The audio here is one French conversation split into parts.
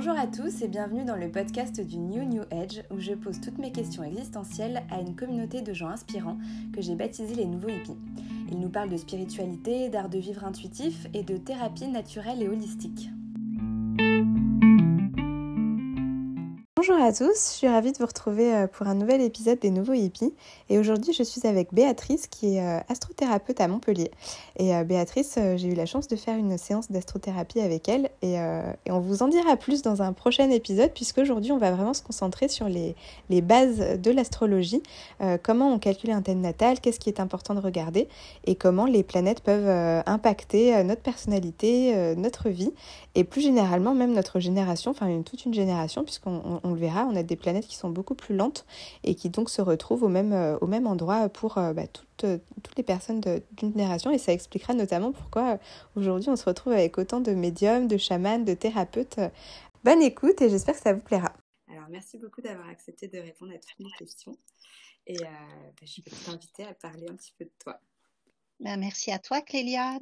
Bonjour à tous et bienvenue dans le podcast du New New Age où je pose toutes mes questions existentielles à une communauté de gens inspirants que j'ai baptisé les nouveaux hippies. Ils nous parlent de spiritualité, d'art de vivre intuitif et de thérapie naturelle et holistique. Bonjour à tous, je suis ravie de vous retrouver euh, pour un nouvel épisode des Nouveaux Hippies. Et aujourd'hui, je suis avec Béatrice qui est euh, astrothérapeute à Montpellier. Et euh, Béatrice, j'ai eu la chance de faire une séance d'astrothérapie avec elle. Et, on vous en dira plus dans un prochain épisode, puisqu'aujourd'hui, on va vraiment se concentrer sur les, bases de l'astrologie. comment on calcule un thème natal, qu'est-ce qui est important de regarder, et comment les planètes peuvent impacter notre personnalité, notre vie, et plus généralement, même notre génération, enfin toute une génération, puisqu'on verra, on a des planètes qui sont beaucoup plus lentes et qui donc se retrouvent au même, euh, endroit pour euh, bah, toutes, euh, toutes les personnes d'une génération. Et ça expliquera notamment pourquoi aujourd'hui on se retrouve avec autant de médiums, de chamans, de thérapeutes. Bonne écoute et j'espère que ça vous plaira. Alors merci beaucoup d'avoir accepté de répondre à toutes mes questions. Et bah, je vais t'inviter à parler un petit peu de toi. Ben, merci à toi, Clélia,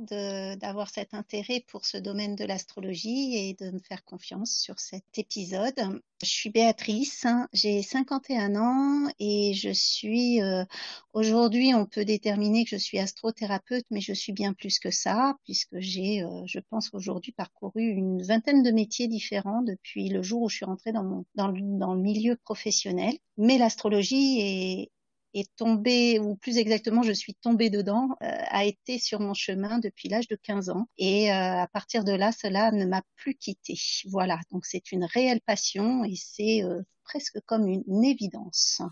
d'avoir cet intérêt pour ce domaine de l'astrologie et de me faire confiance sur cet épisode. Je suis Béatrice, j'ai 51 ans et je suis, euh, aujourd'hui, on peut déterminer que je suis astrothérapeute, mais je suis bien plus que ça, puisque j'ai, euh, je pense aujourd'hui, parcouru une vingtaine de métiers différents depuis le jour où je suis rentrée dans, mon, dans, le, dans le milieu professionnel. Mais l'astrologie est, est tombée, ou plus exactement, je suis tombée dedans, euh, a été sur mon chemin depuis l'âge de 15 ans. Et euh, à partir de là, cela ne m'a plus quittée. Voilà, donc c'est une réelle passion et c'est euh, presque comme une évidence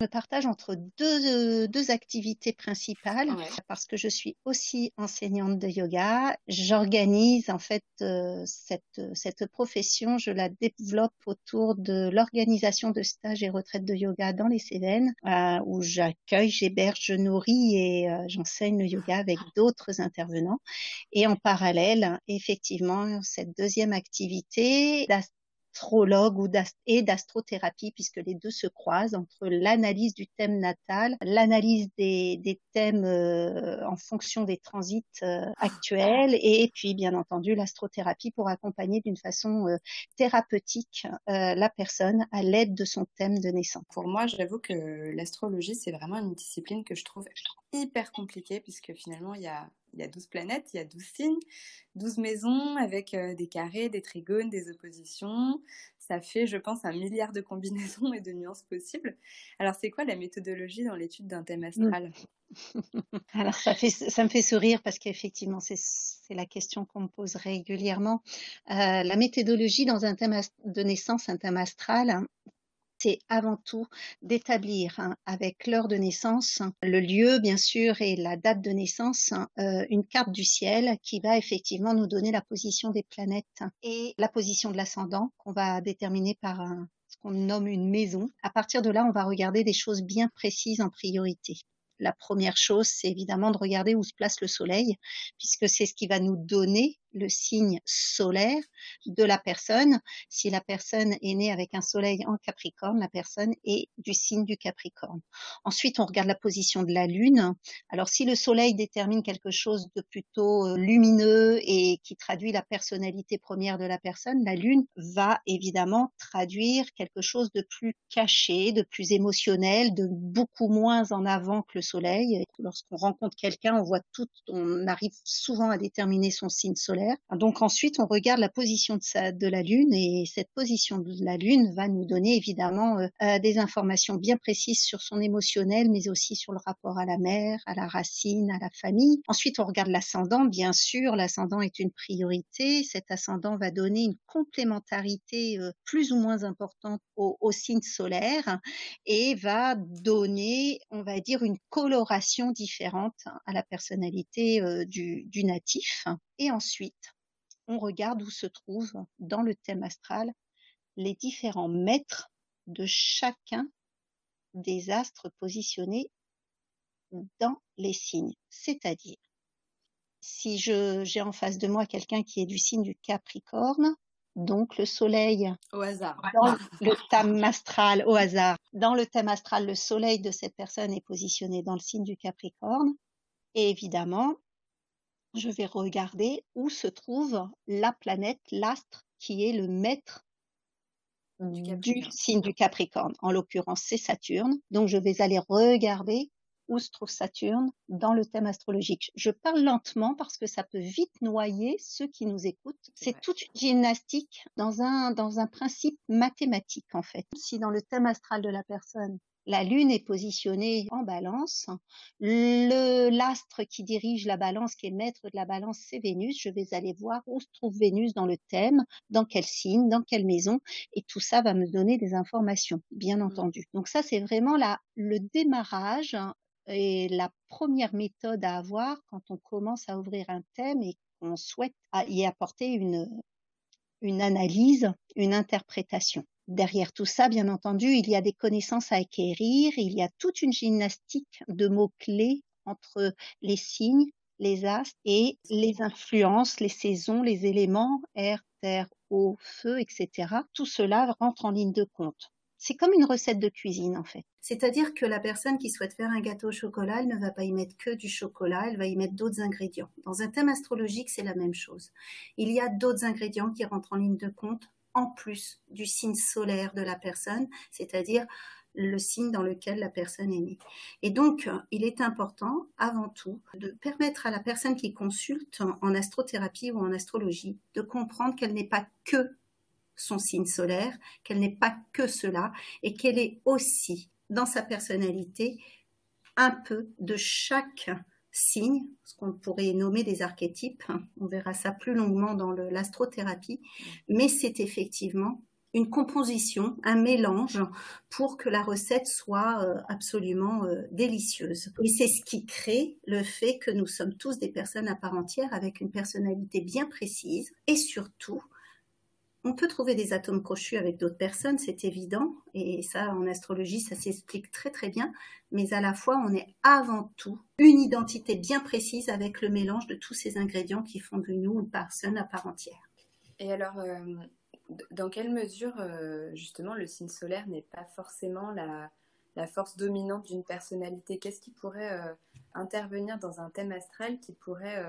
me partage entre deux, deux activités principales parce que je suis aussi enseignante de yoga. J'organise en fait euh, cette, cette profession, je la développe autour de l'organisation de stages et retraites de yoga dans les Cévennes euh, où j'accueille, j'héberge, je nourris et euh, j'enseigne le yoga avec d'autres intervenants. Et en parallèle, effectivement, cette deuxième activité astrologue ou et d'astrothérapie puisque les deux se croisent entre l'analyse du thème natal, l'analyse des, des thèmes euh, en fonction des transits euh, actuels et puis bien entendu l'astrothérapie pour accompagner d'une façon euh, thérapeutique la personne à l'aide de son thème de naissance. Pour moi, j'avoue que l'astrologie c'est vraiment une discipline que je trouve hyper compliquée puisque finalement il y a il y a 12 planètes, il y a 12 signes, 12 maisons avec euh, des carrés, des trigones, des oppositions. Ça fait, je pense, un milliard de combinaisons et de nuances possibles. Alors, c'est quoi la méthodologie dans l'étude d'un thème astral? Alors, ça, me fait sourire parce qu'effectivement, c'est la question qu'on me pose régulièrement. Euh, la méthodologie dans un thème de naissance, un thème astral, c'est avant tout d'établir hein, avec l'heure de naissance, le lieu bien sûr et la date de naissance, hein, euh, une carte du ciel qui va effectivement nous donner la position des planètes et la position de l'ascendant qu'on va déterminer par ce qu'on nomme une maison. À partir de là, on va regarder des choses bien précises en priorité. La première chose, c'est évidemment de regarder où se place le soleil, puisque c'est ce qui va nous donner le signe solaire de la personne. Si la personne est née avec un soleil en Capricorne, la personne est du signe du Capricorne. Ensuite, on regarde la position de la Lune. Alors, si le soleil détermine quelque chose de plutôt euh, lumineux et qui traduit la personnalité première de la personne, la Lune va évidemment traduire quelque chose de plus caché, de plus émotionnel, de beaucoup moins en avant que le soleil. Lorsqu'on rencontre quelqu'un, on voit tout, on arrive souvent à déterminer son signe solaire donc ensuite, on regarde la position de, la Lune et cette position de la Lune va nous donner évidemment euh, euh, des informations bien précises sur son émotionnel, mais aussi sur le rapport à la mère, à la racine, à la famille. Ensuite, on regarde l'ascendant. Bien sûr, l'ascendant est une priorité. Cet ascendant va donner une complémentarité euh, plus ou moins importante au, signe solaire et va donner, on va dire, une coloration différente à la personnalité du natif. Et ensuite, on regarde où se trouvent dans le thème astral les différents maîtres de chacun des astres positionnés dans les signes. C'est-à-dire, si j'ai en face de moi quelqu'un qui est du signe du Capricorne, donc le soleil au hasard dans le thème astral au hasard dans le thème astral le soleil de cette personne est positionné dans le signe du Capricorne et évidemment je vais regarder où se trouve la planète, l'astre qui est le maître du, signe du Capricorne. En l'occurrence, c'est Saturne. Donc, je vais aller regarder où se trouve Saturne dans le thème astrologique. Je parle lentement parce que ça peut vite noyer ceux qui nous écoutent. C'est toute une gymnastique dans un, dans un principe mathématique, en fait. Si dans le thème astral de la personne, la Lune est positionnée en balance. Le l'astre qui dirige la balance, qui est maître de la balance, c'est Vénus. Je vais aller voir où se trouve Vénus dans le thème, dans quel signe, dans quelle maison, et tout ça va me donner des informations, bien mmh. entendu. Donc ça, c'est vraiment la, le démarrage hein, et la première méthode à avoir quand on commence à ouvrir un thème et qu'on souhaite y apporter une, une analyse, une interprétation. Derrière tout ça, bien entendu, il y a des connaissances à acquérir, il y a toute une gymnastique de mots-clés entre les signes, les astres et les influences, les saisons, les éléments, air, terre, eau, feu, etc. Tout cela rentre en ligne de compte. C'est comme une recette de cuisine en fait. C'est-à-dire que la personne qui souhaite faire un gâteau au chocolat, elle ne va pas y mettre que du chocolat, elle va y mettre d'autres ingrédients. Dans un thème astrologique, c'est la même chose. Il y a d'autres ingrédients qui rentrent en ligne de compte en plus du signe solaire de la personne, c'est-à-dire le signe dans lequel la personne est née. Et donc, il est important, avant tout, de permettre à la personne qui consulte en astrothérapie ou en astrologie de comprendre qu'elle n'est pas que son signe solaire, qu'elle n'est pas que cela, et qu'elle est aussi, dans sa personnalité, un peu de chaque signes, ce qu'on pourrait nommer des archétypes. On verra ça plus longuement dans l'astrothérapie. Mais c'est effectivement une composition, un mélange pour que la recette soit euh, absolument euh, délicieuse. Et c'est ce qui crée le fait que nous sommes tous des personnes à part entière avec une personnalité bien précise et surtout on peut trouver des atomes crochus avec d'autres personnes, c'est évident, et ça en astrologie, ça s'explique très très bien, mais à la fois on est avant tout une identité bien précise avec le mélange de tous ces ingrédients qui font de nous une personne à part entière. Et alors, euh, dans quelle mesure euh, justement le signe solaire n'est pas forcément la, force dominante d'une personnalité? Qu'est-ce qui pourrait euh, intervenir dans un thème astral qui pourrait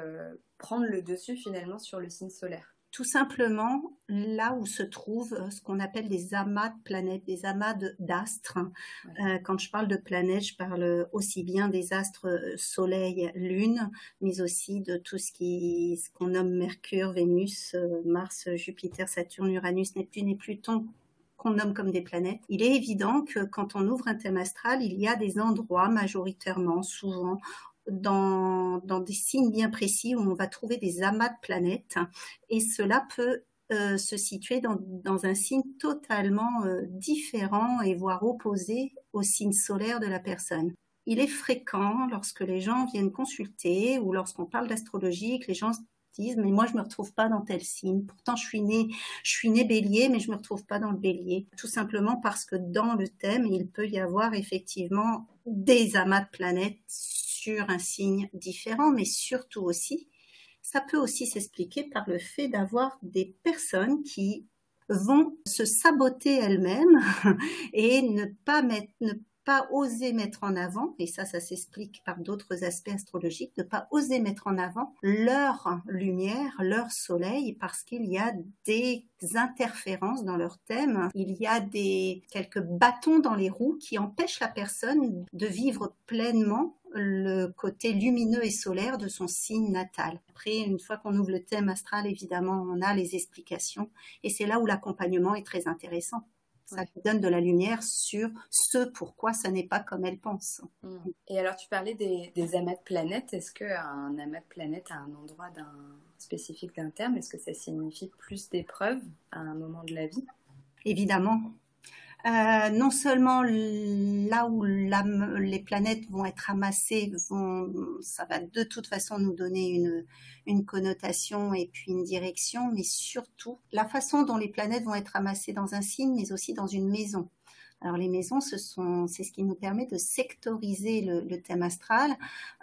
prendre le dessus finalement sur le signe solaire? Tout simplement là où se trouvent euh, ce qu'on appelle des amas de planètes, des amas d'astres. Euh, quand je parle de planètes, je parle aussi bien des astres euh, Soleil, Lune, mais aussi de tout ce qui ce qu'on nomme Mercure, Vénus, Mars, Jupiter, Saturne, Uranus, Neptune et Pluton qu'on nomme comme des planètes. Il est évident que quand on ouvre un thème astral, il y a des endroits majoritairement, souvent, dans, des signes bien précis où on va trouver des amas de planètes et cela peut euh, se situer dans, dans, un signe totalement euh, différent et voire opposé au signe solaire de la personne. Il est fréquent lorsque les gens viennent consulter ou lorsqu'on parle d'astrologie que les gens disent mais moi je me retrouve pas dans tel signe. Pourtant je suis né je suis né bélier mais je me retrouve pas dans le bélier. Tout simplement parce que dans le thème il peut y avoir effectivement des amas de planètes un signe différent, mais surtout aussi, ça peut aussi s'expliquer par le fait d'avoir des personnes qui vont se saboter elles-mêmes et ne pas ne pas oser mettre en avant, et ça, ça s'explique par d'autres aspects astrologiques, ne pas oser mettre en avant leur lumière, leur soleil, parce qu'il y a des interférences dans leur thème, il y a des quelques bâtons dans les roues qui empêchent la personne de vivre pleinement le côté lumineux et solaire de son signe natal. Après, une fois qu'on ouvre le thème astral, évidemment, on a les explications et c'est là où l'accompagnement est très intéressant ça donne de la lumière sur ce pourquoi ça n'est pas comme elle pense. Mm. Et alors, tu parlais des, des amas de planètes. Est-ce qu'un amas de planètes à un endroit d'un, spécifique d'un terme, est-ce que ça signifie plus d'épreuves à un moment de la vie? Évidemment, euh, non seulement là où les planètes vont être amassées, vont, ça va de toute façon nous donner une, une connotation et puis une direction, mais surtout la façon dont les planètes vont être amassées dans un signe, mais aussi dans une maison. Alors les maisons, ce sont, c'est ce qui nous permet de sectoriser le, thème astral.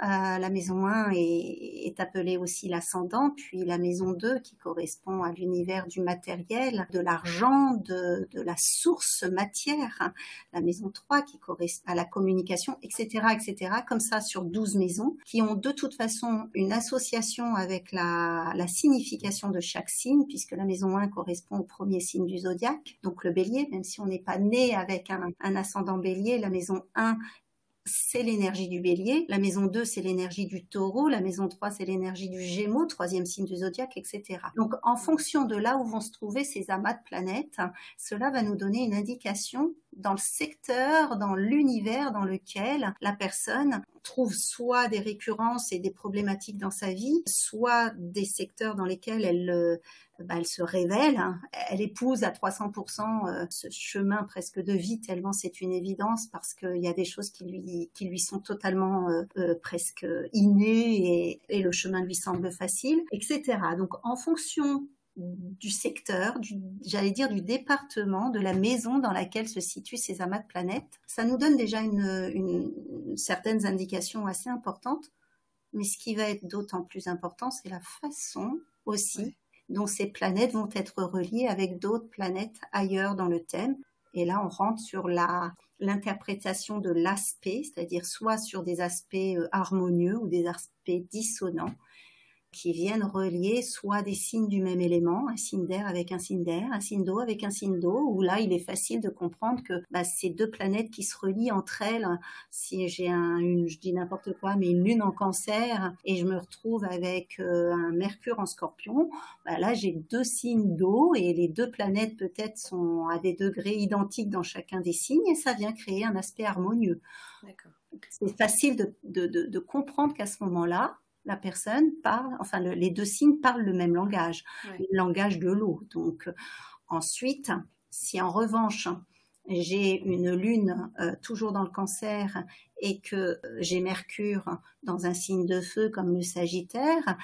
Euh, la maison 1 est, est appelée aussi l'ascendant, puis la maison 2 qui correspond à l'univers du matériel, de l'argent, de, de, la source matière. La maison 3 qui correspond à la communication, etc., etc. Comme ça sur 12 maisons qui ont de toute façon une association avec la, la signification de chaque signe, puisque la maison 1 correspond au premier signe du zodiaque, donc le bélier, même si on n'est pas né avec un, ascendant bélier, la maison 1 c'est l'énergie du bélier, la maison 2 c'est l'énergie du taureau, la maison 3 c'est l'énergie du gémeaux, troisième signe du zodiaque, etc. Donc en fonction de là où vont se trouver ces amas de planètes, cela va nous donner une indication dans le secteur, dans l'univers dans lequel la personne trouve soit des récurrences et des problématiques dans sa vie, soit des secteurs dans lesquels elle, euh, bah, elle se révèle, elle épouse à 300% euh, ce chemin presque de vie tellement c'est une évidence parce qu'il y a des choses qui lui, qui lui sont totalement euh, presque innées et le chemin lui semble facile, etc. Donc en fonction du secteur, j'allais dire du département, de la maison dans laquelle se situent ces amas de planètes. Ça nous donne déjà une, une certaines indications assez importantes, mais ce qui va être d'autant plus important, c'est la façon aussi dont ces planètes vont être reliées avec d'autres planètes ailleurs dans le thème. Et là, on rentre sur la l'interprétation de l'aspect, c'est-à-dire soit sur des aspects euh, harmonieux ou des aspects dissonants, qui viennent relier soit des signes du même élément, un signe d'air avec un signe d'air, un signe d'eau avec un signe d'eau, où là il est facile de comprendre que bah, ces deux planètes qui se relient entre elles, si j'ai un, une, je dis n'importe quoi, mais une lune en cancer et je me retrouve avec euh, un mercure en scorpion, bah, là j'ai deux signes d'eau et les deux planètes peut-être sont à des degrés identiques dans chacun des signes et ça vient créer un aspect harmonieux. C'est facile de, de, de, de comprendre qu'à ce moment-là, la personne parle, enfin les deux signes parlent le même langage, le langage de l'eau. Donc ensuite, si en revanche j'ai une lune euh, toujours dans le cancer et que j'ai Mercure dans un signe de feu comme le Sagittaire,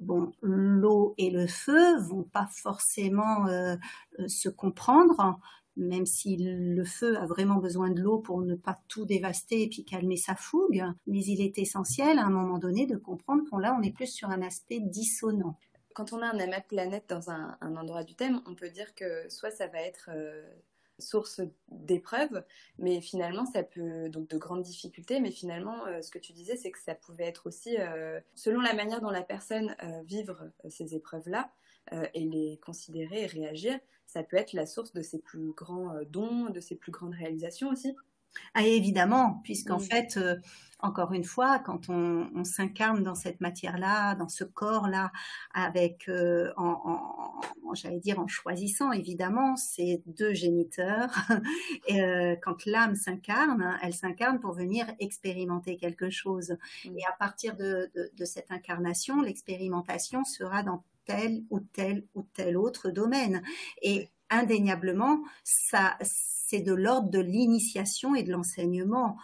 bon, l'eau et le feu vont pas forcément euh, euh, se comprendre même si le feu a vraiment besoin de l'eau pour ne pas tout dévaster et puis calmer sa fougue, mais il est essentiel à un moment donné de comprendre qu'on là on est plus sur un aspect dissonant. Quand on a un amas de planètes dans un, endroit du thème, on peut dire que soit ça va être euh, source d'épreuves, mais finalement ça peut donc de grandes difficultés, mais finalement euh, ce que tu disais c'est que ça pouvait être aussi euh, selon la manière dont la personne vivre ces épreuves là et les considérer et réagir, ça peut être la source de ses plus grands euh, dons, de ses plus grandes réalisations aussi. Ah, évidemment, puisqu'en fait, euh, encore une fois, quand on, s'incarne dans cette matière-là, dans ce corps-là, avec, euh, en, j'allais dire, en choisissant évidemment ces deux géniteurs, et, quand l'âme s'incarne, elle s'incarne pour venir expérimenter quelque chose. Et à partir de, de cette incarnation, l'expérimentation sera dans tel ou tel ou tel autre domaine. Et indéniablement, ça, c'est de l'ordre de l'initiation et de l'enseignement,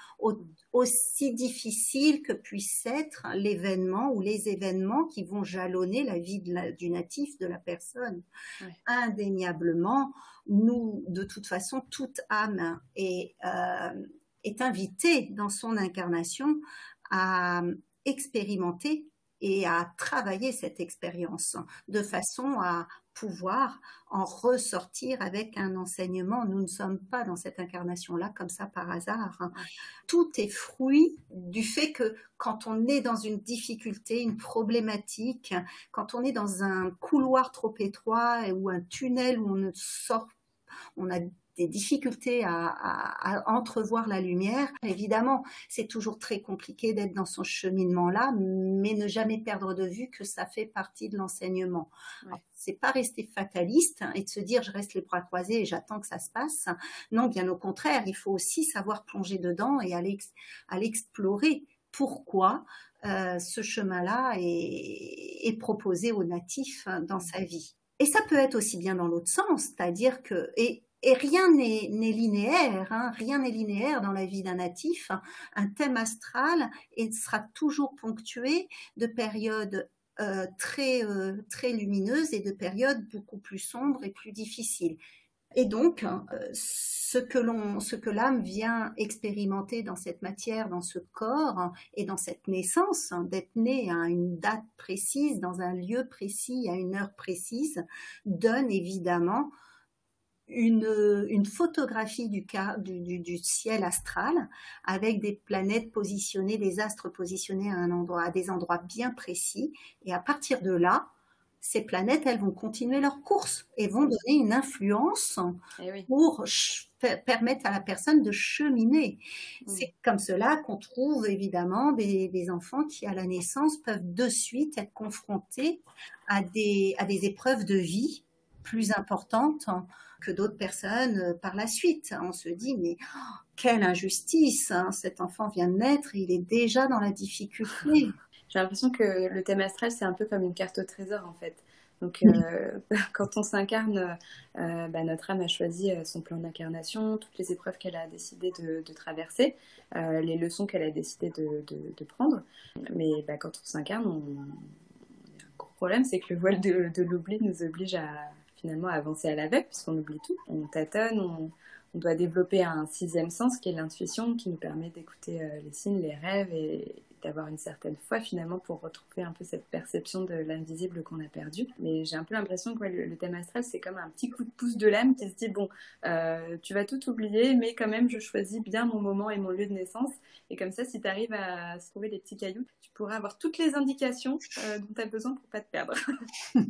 aussi difficile que puisse être l'événement ou les événements qui vont jalonner la vie du natif, de la personne. Indéniablement, nous, de toute façon, toute âme est, euh, est invitée dans son incarnation à expérimenter et à travailler cette expérience de façon à pouvoir en ressortir avec un enseignement. Nous ne sommes pas dans cette incarnation-là comme ça par hasard. Tout est fruit du fait que quand on est dans une difficulté, une problématique, quand on est dans un couloir trop étroit ou un tunnel où on ne sort, on a des difficultés à, entrevoir la lumière. Évidemment, c'est toujours très compliqué d'être dans son cheminement-là, mais ne jamais perdre de vue que ça fait partie de l'enseignement. C'est pas rester fataliste et de se dire je reste les bras croisés et j'attends que ça se passe. Non, bien au contraire, il faut aussi savoir plonger dedans et aller, aller explorer pourquoi euh, ce chemin-là est, est, proposé aux natifs dans sa vie. Et ça peut être aussi bien dans l'autre sens, c'est-à-dire que, et et rien n'est linéaire, hein. rien n'est linéaire dans la vie d'un natif. Un thème astral sera toujours ponctué de périodes euh, très, euh, très lumineuses et de périodes beaucoup plus sombres et plus difficiles. Et donc, euh, ce que ce que l'âme vient expérimenter dans cette matière, dans ce corps et dans cette naissance, hein, d'être né à une date précise, dans un lieu précis, à une heure précise, donne évidemment une, une photographie du, du, du, ciel astral avec des planètes positionnées, des astres positionnés à un endroit, à des endroits bien précis. Et à partir de là, ces planètes, elles vont continuer leur course et vont donner une influence eh pour permettre à la personne de cheminer. Mm. C'est comme cela qu'on trouve évidemment des, des, enfants qui, à la naissance, peuvent de suite être confrontés à des, à des épreuves de vie plus importantes que d'autres personnes euh, par la suite. On se dit, mais oh, quelle injustice, hein. cet enfant vient de naître, il est déjà dans la difficulté. J'ai l'impression que le thème astral, c'est un peu comme une carte au trésor, en fait. Donc, euh, quand on s'incarne, euh, bah, notre âme a choisi son plan d'incarnation, toutes les épreuves qu'elle a décidé de, traverser, les leçons qu'elle a décidé de, prendre. Mais bah, quand on s'incarne, on... gros problème, c'est que le voile de l'oubli nous oblige à, finalement avancer à l'aveugle puisqu'on oublie tout. On tâtonne, on, doit développer un sixième sens qui est l'intuition qui nous permet d'écouter euh, les signes, les rêves et, d'avoir une certaine foi finalement pour retrouver un peu cette perception de l'invisible qu'on a perdu. Mais j'ai un peu l'impression que le, thème astral, c'est comme un petit coup de pouce de l'âme qui se dit, bon, euh, tu vas tout oublier, mais quand même, je choisis bien mon moment et mon lieu de naissance. Et comme ça, si tu arrives à se trouver des petits cailloux, tu pourras avoir toutes les indications euh, dont tu as besoin pour pas te perdre.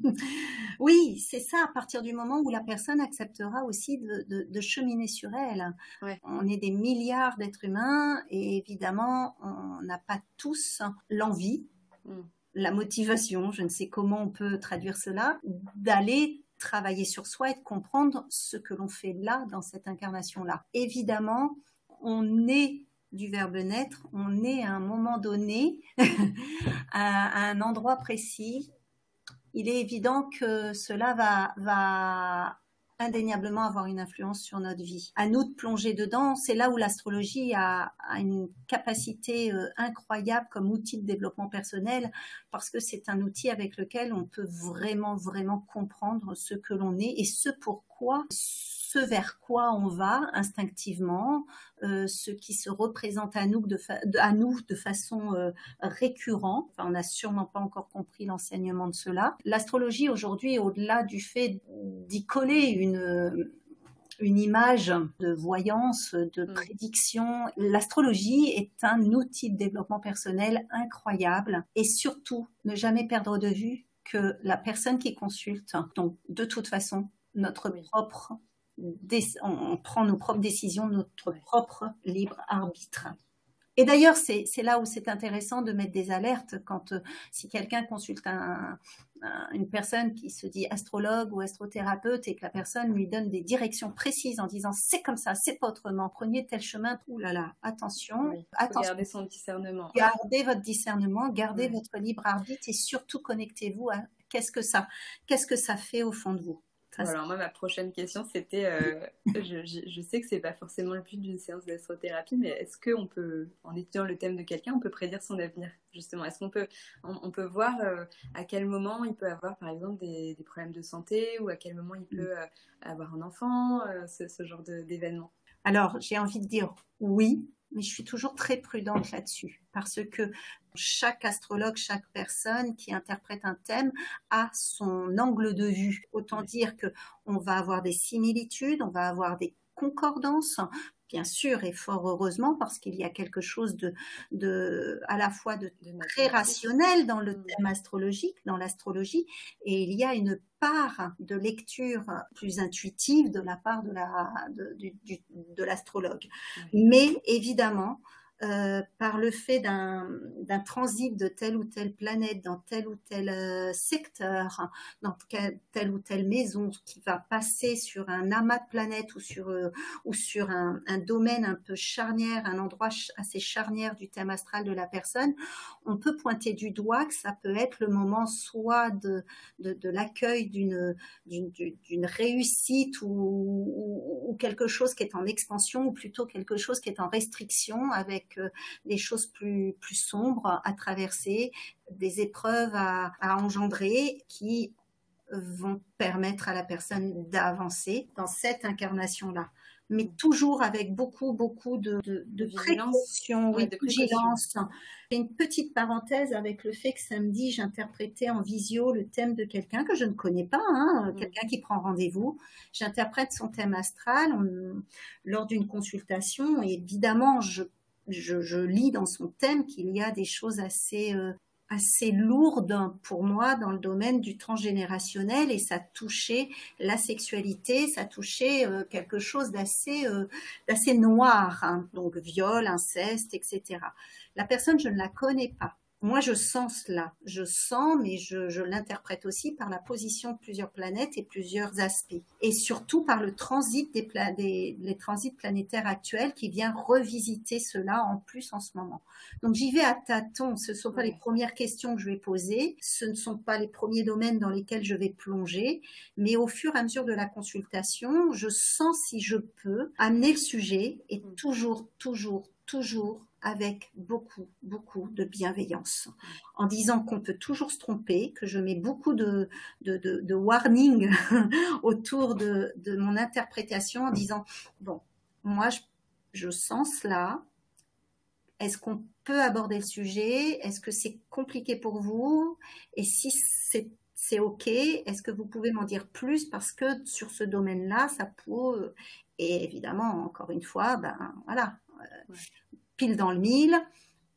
oui, c'est ça, à partir du moment où la personne acceptera aussi de, cheminer sur elle. On est des milliards d'êtres humains et évidemment, on n'a pas tous l'envie, mm. la motivation, je ne sais comment on peut traduire cela, d'aller travailler sur soi et de comprendre ce que l'on fait là, dans cette incarnation-là. Évidemment, on est du verbe naître, on est à un moment donné, à, un endroit précis. Il est évident que cela va, va indéniablement avoir une influence sur notre vie. À nous de plonger dedans, c'est là où l'astrologie a, une capacité euh, incroyable comme outil de développement personnel, parce que c'est un outil avec lequel on peut vraiment, vraiment comprendre ce que l'on est et ce pourquoi ce vers quoi on va instinctivement, euh, ce qui se représente à nous de, à nous de façon euh, récurrente. on n'a sûrement pas encore compris l'enseignement de cela. L'astrologie aujourd'hui, au-delà du fait d'y coller une une image de voyance, de mm. prédiction. L'astrologie est un outil de développement personnel incroyable et surtout ne jamais perdre de vue que la personne qui consulte, donc de toute façon, notre propre on prend nos propres décisions, notre propre libre arbitre. Et d'ailleurs, c'est là où c'est intéressant de mettre des alertes quand euh, si quelqu'un consulte une personne qui se dit astrologue ou astrothérapeute et que la personne lui donne des directions précises en disant c'est comme ça, c'est pas autrement, prenez tel chemin. Ouh là là, attention, attention. Gardez son discernement. Gardez votre discernement, gardez votre libre arbitre et surtout connectez-vous à qu'est-ce que ça, qu'est-ce que ça fait au fond de vous alors moi, ma prochaine question, c'était, euh, je, sais que c'est pas forcément le but d'une séance d'astrothérapie, mais est-ce qu'on peut, en étudiant le thème de quelqu'un, on peut prédire son avenir justement? Est-ce qu'on peut, on, peut voir euh, à quel moment il peut avoir, par exemple, des, problèmes de santé ou à quel moment il peut euh, avoir un enfant, ce, ce, genre d'événement? Alors, j'ai envie de dire oui, mais je suis toujours très prudente là-dessus parce que chaque astrologue, chaque personne qui interprète un thème a son angle de vue. Autant dire que on va avoir des similitudes, on va avoir des concordances, bien sûr, et fort heureusement, parce qu'il y a quelque chose de, de à la fois de, très rationnel dans le mm. thème astrologique, dans l'astrologie, et il y a une part de lecture plus intuitive de la part de la de, de l'astrologue. Mais évidemment, euh, par le fait d'un transit de telle ou telle planète dans tel ou tel euh, secteur, dans telle ou telle maison qui va passer sur un amas de planètes ou sur, euh, ou sur un, domaine un peu charnière, un endroit assez charnière du thème astral de la personne, on peut pointer du doigt que ça peut être le moment soit de, de, de l'accueil d'une d'une réussite ou, ou, ou quelque chose qui est en expansion ou plutôt quelque chose qui est en restriction avec des choses plus, plus sombres à traverser, des épreuves à, engendrer qui vont permettre à la personne d'avancer dans cette incarnation-là mais toujours avec beaucoup, beaucoup de, de, de précaution, de vigilance. Une petite parenthèse avec le fait que samedi, j'interprétais en visio le thème de quelqu'un que je ne connais pas, hein, mm. quelqu'un qui prend rendez-vous. J'interprète son thème astral lors d'une consultation et évidemment, je, je, je, lis dans son thème qu'il y a des choses assez euh, assez lourde pour moi dans le domaine du transgénérationnel et ça touchait la sexualité, ça touchait euh, quelque chose d'assez euh, d'assez noir, hein. donc viol, inceste, etc. La personne, je ne la connais pas moi, je sens cela. Je sens, mais je, l'interprète aussi par la position de plusieurs planètes et plusieurs aspects. Et surtout par le transit des, des les transits planétaires actuels qui vient revisiter cela en plus en ce moment. Donc, j'y vais à tâtons. Ce ne sont pas les premières questions que je vais poser. Ce ne sont pas les premiers domaines dans lesquels je vais plonger. Mais au fur et à mesure de la consultation, je sens si je peux amener le sujet et mm. toujours, toujours, toujours avec beaucoup, beaucoup de bienveillance, en disant qu'on peut toujours se tromper, que je mets beaucoup de, de, de, warning autour de, de, mon interprétation, en disant, bon, moi, je, je sens cela, est-ce qu'on peut aborder le sujet? Est-ce que c'est compliqué pour vous? Et si c'est c'est OK. Est-ce que vous pouvez m'en dire plus? Parce que sur ce domaine-là, ça peut et évidemment encore une fois, ben voilà, pile dans le mille.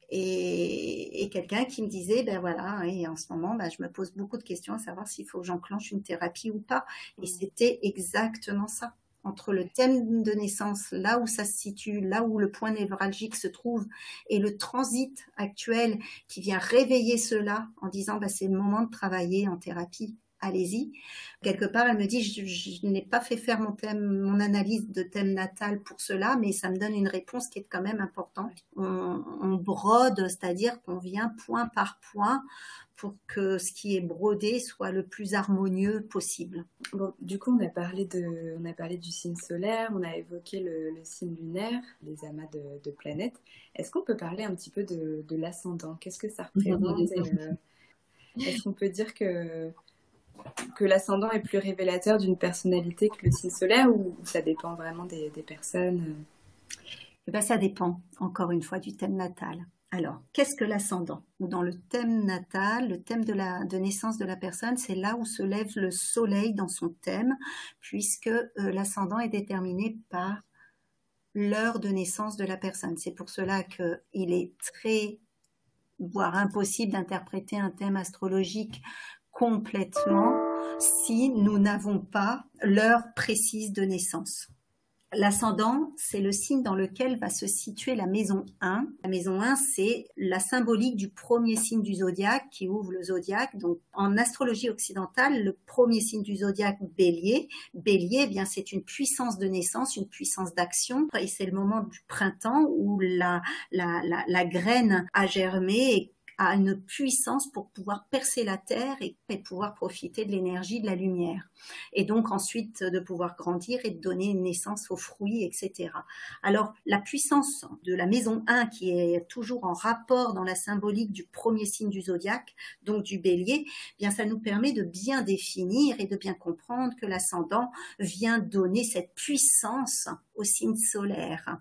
Et, quelqu'un qui me disait, ben voilà, et en ce moment, ben, je me pose beaucoup de questions à savoir s'il faut que j'enclenche une thérapie ou pas. Et mmh. c'était exactement ça. Entre le thème de naissance, là où ça se situe, là où le point névralgique se trouve, et le transit actuel qui vient réveiller cela en disant, ben, c'est le moment de travailler en thérapie allez-y. Quelque part, elle me dit, je, n'ai pas fait faire mon thème, mon analyse de thème natal pour cela, mais ça me donne une réponse qui est quand même importante. On, brode, c'est-à-dire qu'on vient point par point pour que ce qui est brodé soit le plus harmonieux possible. Bon, du coup, on a parlé de, on a parlé du signe solaire, on a évoqué le, signe lunaire, les amas de, planètes. Est-ce qu'on peut parler un petit peu de, l'ascendant? Qu'est-ce que ça représente? Euh, Est-ce qu'on peut dire que que l'ascendant est plus révélateur d'une personnalité que le signe solaire ou ça dépend vraiment des, personnes eh ben, Ça dépend, encore une fois, du thème natal. Alors, qu'est-ce que l'ascendant? Dans le thème natal, le thème de, la, de naissance de la personne, c'est là où se lève le soleil dans son thème, puisque euh, l'ascendant est déterminé par l'heure de naissance de la personne. C'est pour cela qu'il est très, voire impossible d'interpréter un thème astrologique complètement si nous n'avons pas l'heure précise de naissance. L'ascendant, c'est le signe dans lequel va se situer la maison 1. La maison 1, c'est la symbolique du premier signe du zodiaque qui ouvre le zodiaque. Donc, en astrologie occidentale, le premier signe du zodiaque, bélier. Bélier, eh bien, c'est une puissance de naissance, une puissance d'action. Et c'est le moment du printemps où la, la, graine a germé a une puissance pour pouvoir percer la terre et, pouvoir profiter de l'énergie de la lumière. Et donc ensuite de pouvoir grandir et de donner naissance aux fruits, etc. Alors la puissance de la maison 1 qui est toujours en rapport dans la symbolique du premier signe du zodiaque, donc du bélier, eh bien ça nous permet de bien définir et de bien comprendre que l'ascendant vient donner cette puissance au signe solaire.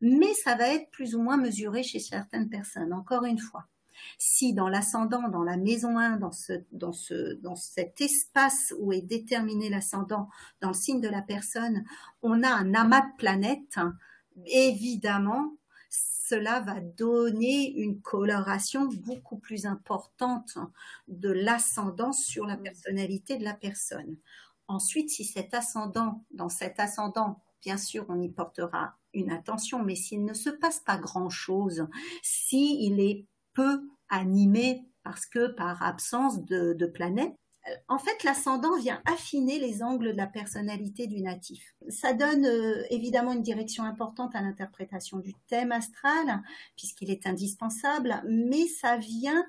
Mais ça va être plus ou moins mesuré chez certaines personnes, encore une fois. Si dans l'ascendant, dans la maison 1, dans, ce, dans, ce, dans cet espace où est déterminé l'ascendant, dans le signe de la personne, on a un amas de planètes, évidemment, cela va donner une coloration beaucoup plus importante de l'ascendant sur la personnalité de la personne. Ensuite, si cet ascendant, dans cet ascendant, bien sûr, on y portera une attention, mais s'il ne se passe pas grand-chose, s'il est peu animé parce que par absence de, planète, en fait, l'ascendant vient affiner les angles de la personnalité du natif. Ça donne euh, évidemment une direction importante à l'interprétation du thème astral, puisqu'il est indispensable, mais ça vient,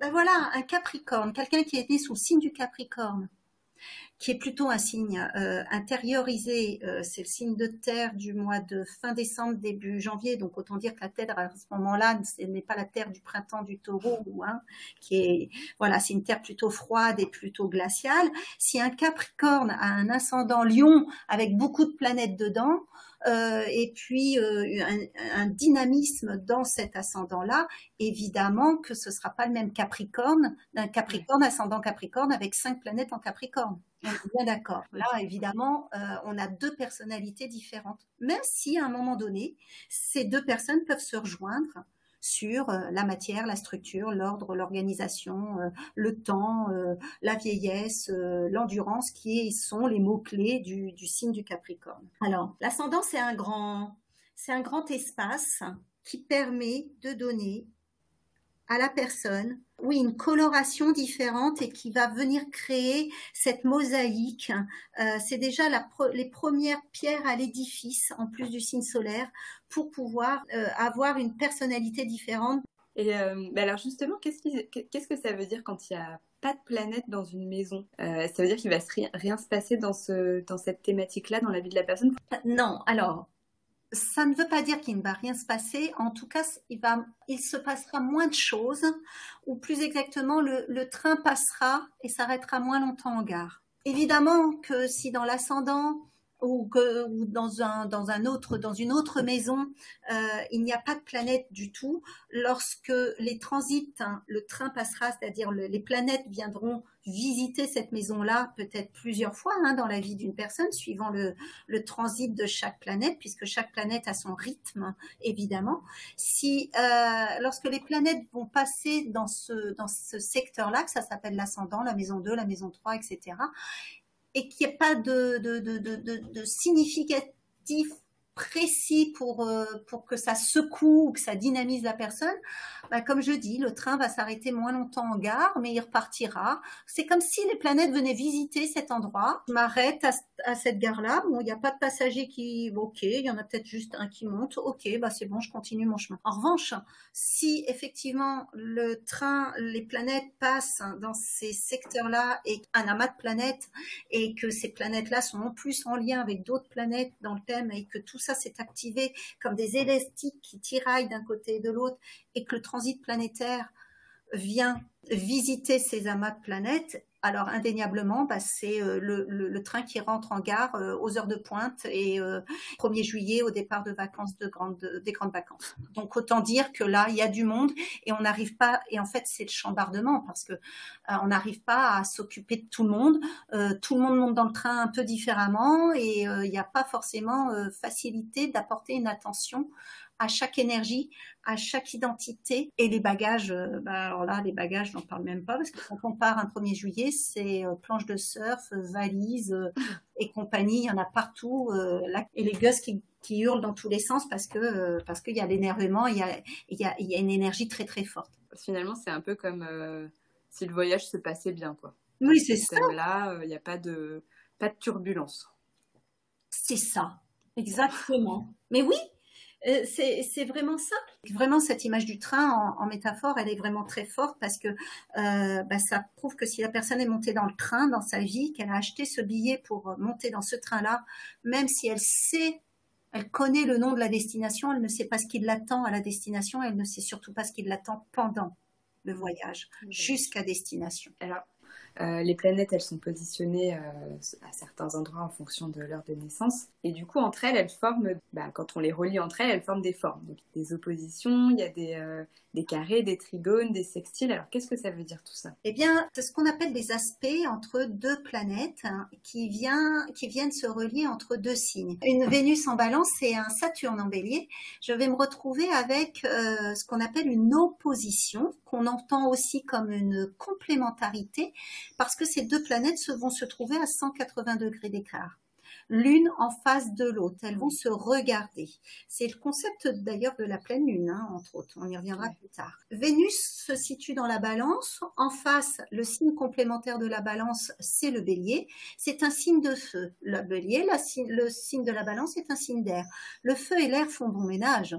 ben voilà, un Capricorne, quelqu'un qui est né sous le signe du Capricorne. Qui est plutôt un signe euh, intériorisé. Euh, c'est le signe de terre du mois de fin décembre, début janvier. Donc autant dire que la terre à ce moment-là, ce n'est pas la terre du printemps du taureau, hein, qui est voilà, c'est une terre plutôt froide et plutôt glaciale. Si un Capricorne a un ascendant Lion avec beaucoup de planètes dedans, euh, et puis euh, un, dynamisme dans cet ascendant-là, évidemment que ce sera pas le même Capricorne, d'un Capricorne ascendant Capricorne avec cinq planètes en Capricorne. On est bien d'accord. Là, évidemment, euh, on a deux personnalités différentes. Même si, à un moment donné, ces deux personnes peuvent se rejoindre sur euh, la matière, la structure, l'ordre, l'organisation, euh, le temps, euh, la vieillesse, l'endurance, qui sont les mots-clés du, du, signe du Capricorne. Alors, l'ascendant, c'est un grand, c'est un grand espace qui permet de donner à la personne, oui, une coloration différente et qui va venir créer cette mosaïque. Euh, c'est déjà la les premières pierres à l'édifice, en plus du signe solaire, pour pouvoir euh, avoir une personnalité différente. Et euh, alors justement, qu'est-ce, que ça veut dire quand il n'y a pas de planète dans une maison? Ça veut dire qu'il va rien, rien se passer dans, ce, dans cette thématique-là, dans la vie de la personne? Non, alors ça ne veut pas dire qu'il ne va rien se passer. En tout cas, il, se passera moins de choses, ou plus exactement, le, train passera et s'arrêtera moins longtemps en gare. Évidemment que si dans l'ascendant, ou, que, ou dans, un, dans, un autre, dans une autre maison, euh, il n'y a pas de planète du tout. Lorsque les transits, hein, le train passera, c'est-à-dire les planètes viendront visiter cette maison-là peut-être plusieurs fois hein, dans la vie d'une personne, suivant le, le, transit de chaque planète, puisque chaque planète a son rythme, évidemment. Si euh, lorsque les planètes vont passer dans ce, dans ce secteur-là, que ça s'appelle l'ascendant, la maison 2, la maison 3, etc., et qu'il n'y ait pas de, de, de, de, significatif précis pour, euh, pour que ça secoue ou que ça dynamise la personne, bah, comme je dis, le train va s'arrêter moins longtemps en gare, mais il repartira. C'est comme si les planètes venaient visiter cet endroit. Je m'arrête à, cette gare-là. Bon, il n'y a pas de passagers qui, ok, il y en a peut-être juste un qui monte. Ok, bah c'est bon, je continue mon chemin. En revanche, si effectivement le train, les planètes passent dans ces secteurs-là et un amas de planètes et que ces planètes-là sont en plus en lien avec d'autres planètes dans le thème et que tout ça s'est activé comme des élastiques qui tiraillent d'un côté et de l'autre et que le transit planétaire vient visiter ces amas de planètes, alors indéniablement, bah, c'est euh, le, train qui rentre en gare euh, aux heures de pointe et 1er euh, juillet au départ de vacances de des grandes vacances. Donc autant dire que là, il y a du monde et on n'arrive pas. Et en fait, c'est le chambardement parce que on n'arrive pas à s'occuper de tout le monde. tout le monde monte dans le train un peu différemment et il n'y a pas forcément facilité d'apporter une attention à chaque énergie, à chaque identité. Et les bagages, euh, bah alors là, les bagages, j'en parle même pas, parce que quand on part un 1er juillet, c'est euh, planche de surf, valise euh, et compagnie, il y en a partout. et les gosses qui, qui, hurlent dans tous les sens parce que parce qu'il y a l'énervement, il y a, y a, y a une énergie très très forte. Finalement, c'est un peu comme si le voyage se passait bien, quoi. Oui, c'est ça. Là, il n'y a pas de, pas de turbulence. C'est ça, exactement. Mais oui, c'est vraiment ça. Vraiment, cette image du train en, métaphore, elle est vraiment très forte parce que euh, bah, ça prouve que si la personne est montée dans le train dans sa vie, qu'elle a acheté ce billet pour monter dans ce train-là, même si elle sait, elle connaît le nom de la destination, elle ne sait pas ce qui l'attend à la destination, elle ne sait surtout pas ce qui l'attend pendant le voyage jusqu'à destination. Alors, euh, les planètes, elles sont positionnées euh, à certains endroits en fonction de l'heure de naissance. Et du coup, entre elles, elles forment, bah, quand on les relie entre elles, elles forment des formes. Donc, des oppositions, il y a des, euh, carrés, des trigones, des sextiles. Alors, qu'est-ce que ça veut dire tout ça? Eh bien, c'est ce qu'on appelle des aspects entre deux planètes hein, qui, qui viennent se relier entre deux signes. Une Vénus en balance et un Saturne en bélier. Je vais me retrouver avec ce qu'on appelle une opposition, qu'on entend aussi comme une complémentarité parce que ces deux planètes se vont se trouver à 180 degrés d'écart l'une en face de l'autre. Elles vont se regarder. C'est le concept d'ailleurs de la pleine lune, hein, entre autres. On y reviendra plus tard. Vénus se situe dans la balance. En face, le signe complémentaire de la balance, c'est le bélier. C'est un signe de feu. Le bélier, le signe de la balance est un signe d'air. Le feu et l'air font bon ménage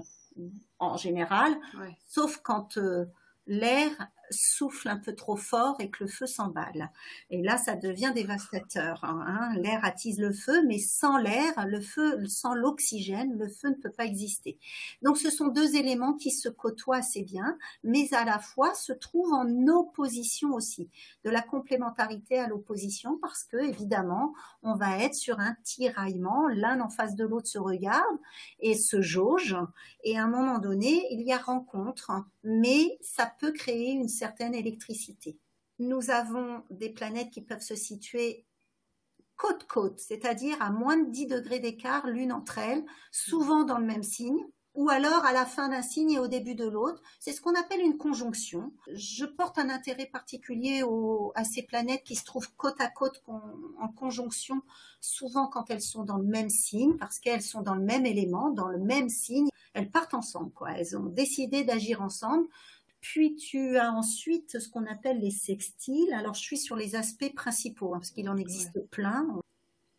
en général, sauf quand euh, l'air souffle un peu trop fort et que le feu s'emballe. Et là, ça devient dévastateur. Hein. L'air attise le feu, mais sans l'air, le feu, sans l'oxygène, le feu ne peut pas exister. Donc, ce sont deux éléments qui se côtoient assez bien, mais à la fois se trouvent en opposition aussi. De la complémentarité à l'opposition, parce que évidemment, on va être sur un tiraillement. L'un en face de l'autre se regarde et se jauge. Et à un moment donné, il y a rencontre, mais ça peut créer une certaine électricité. Nous avons des planètes qui peuvent se situer côte-côte, c'est-à-dire à moins de 10 degrés d'écart l'une entre elles, souvent dans le même signe, ou alors à la fin d'un signe et au début de l'autre. C'est ce qu'on appelle une conjonction. Je porte un intérêt particulier à ces planètes qui se trouvent côte à côte en conjonction, souvent quand elles sont dans le même signe, parce qu'elles sont dans le même élément, dans le même signe. Elles partent ensemble. Elles ont décidé d'agir ensemble. Puis tu as ensuite ce qu'on appelle les sextiles. Alors je suis sur les aspects principaux, hein, parce qu'il en existe plein.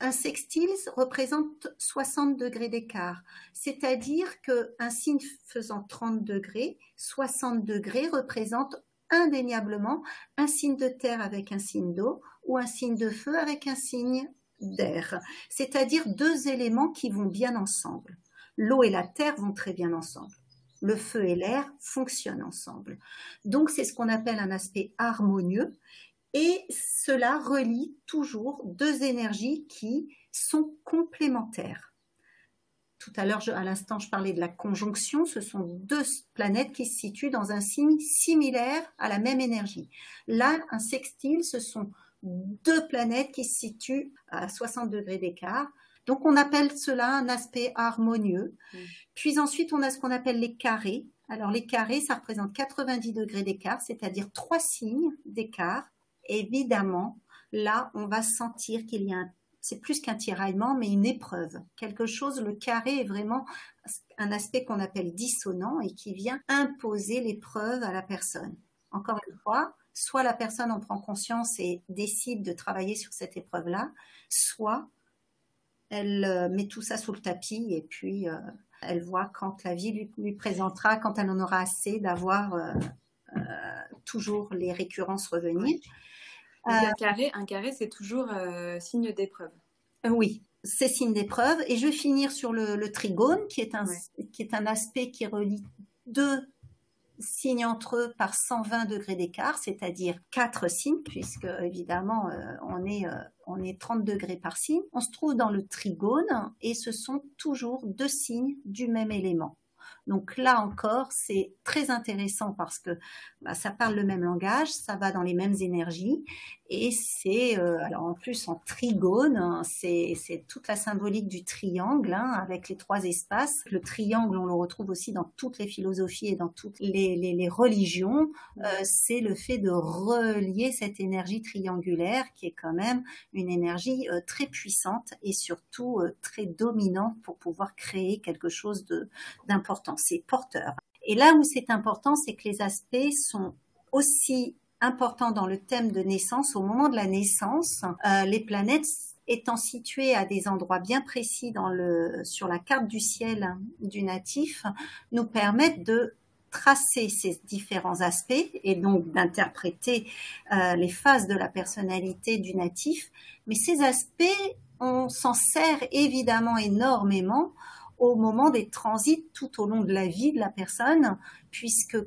Un sextile représente 60 degrés d'écart, c'est-à-dire qu'un signe faisant 30 degrés, 60 degrés représente indéniablement un signe de terre avec un signe d'eau ou un signe de feu avec un signe d'air, c'est-à-dire deux éléments qui vont bien ensemble. L'eau et la terre vont très bien ensemble le feu et l'air fonctionnent ensemble. Donc c'est ce qu'on appelle un aspect harmonieux et cela relie toujours deux énergies qui sont complémentaires. Tout à l'heure, à l'instant, je parlais de la conjonction. Ce sont deux planètes qui se situent dans un signe similaire à la même énergie. Là, un sextile, ce sont deux planètes qui se situent à 60 degrés d'écart donc on appelle cela un aspect harmonieux. Mm. Puis ensuite, on a ce qu'on appelle les carrés. Alors les carrés, ça représente 90 degrés d'écart, c'est-à-dire trois signes d'écart. Évidemment, là, on va sentir qu'il y a un c'est plus qu'un tiraillement, mais une épreuve. Quelque chose, le carré est vraiment un aspect qu'on appelle dissonant et qui vient imposer l'épreuve à la personne. Encore une fois, soit la personne en prend conscience et décide de travailler sur cette épreuve-là, soit elle euh, met tout ça sous le tapis et puis euh, elle voit quand la vie lui, présentera, quand elle en aura assez d'avoir euh, toujours les récurrences revenir. un carré, un carré c'est toujours signe d'épreuve. oui, c'est signe d'épreuve. Et je vais finir sur le, trigone, qui est, un, qui est un aspect qui relie deux signes entre eux par 120 degrés d'écart, c'est-à-dire quatre signes, puisque évidemment euh, on, est, euh, on est 30 degrés par signe. On se trouve dans le trigone et ce sont toujours deux signes du même élément. Donc là encore, c'est très intéressant parce que bah, ça parle le même langage, ça va dans les mêmes énergies et c'est euh, alors en plus en trigone, hein, c'est toute la symbolique du triangle hein, avec les trois espaces. Le triangle, on le retrouve aussi dans toutes les philosophies et dans toutes les, religions. Euh, c'est le fait de relier cette énergie triangulaire qui est quand même une énergie euh, très puissante et surtout très dominante pour pouvoir créer quelque chose d'important. C'est porteur. Et là où c'est important, c'est que les aspects sont aussi important dans le thème de naissance, au moment de la naissance, euh, les planètes étant situées à des endroits bien précis sur la carte du ciel du natif, nous permettent de tracer ces différents aspects et donc d'interpréter euh, les phases de la personnalité du natif. Mais ces aspects, on s'en sert évidemment énormément au moment des transits tout au long de la vie de la personne, puisque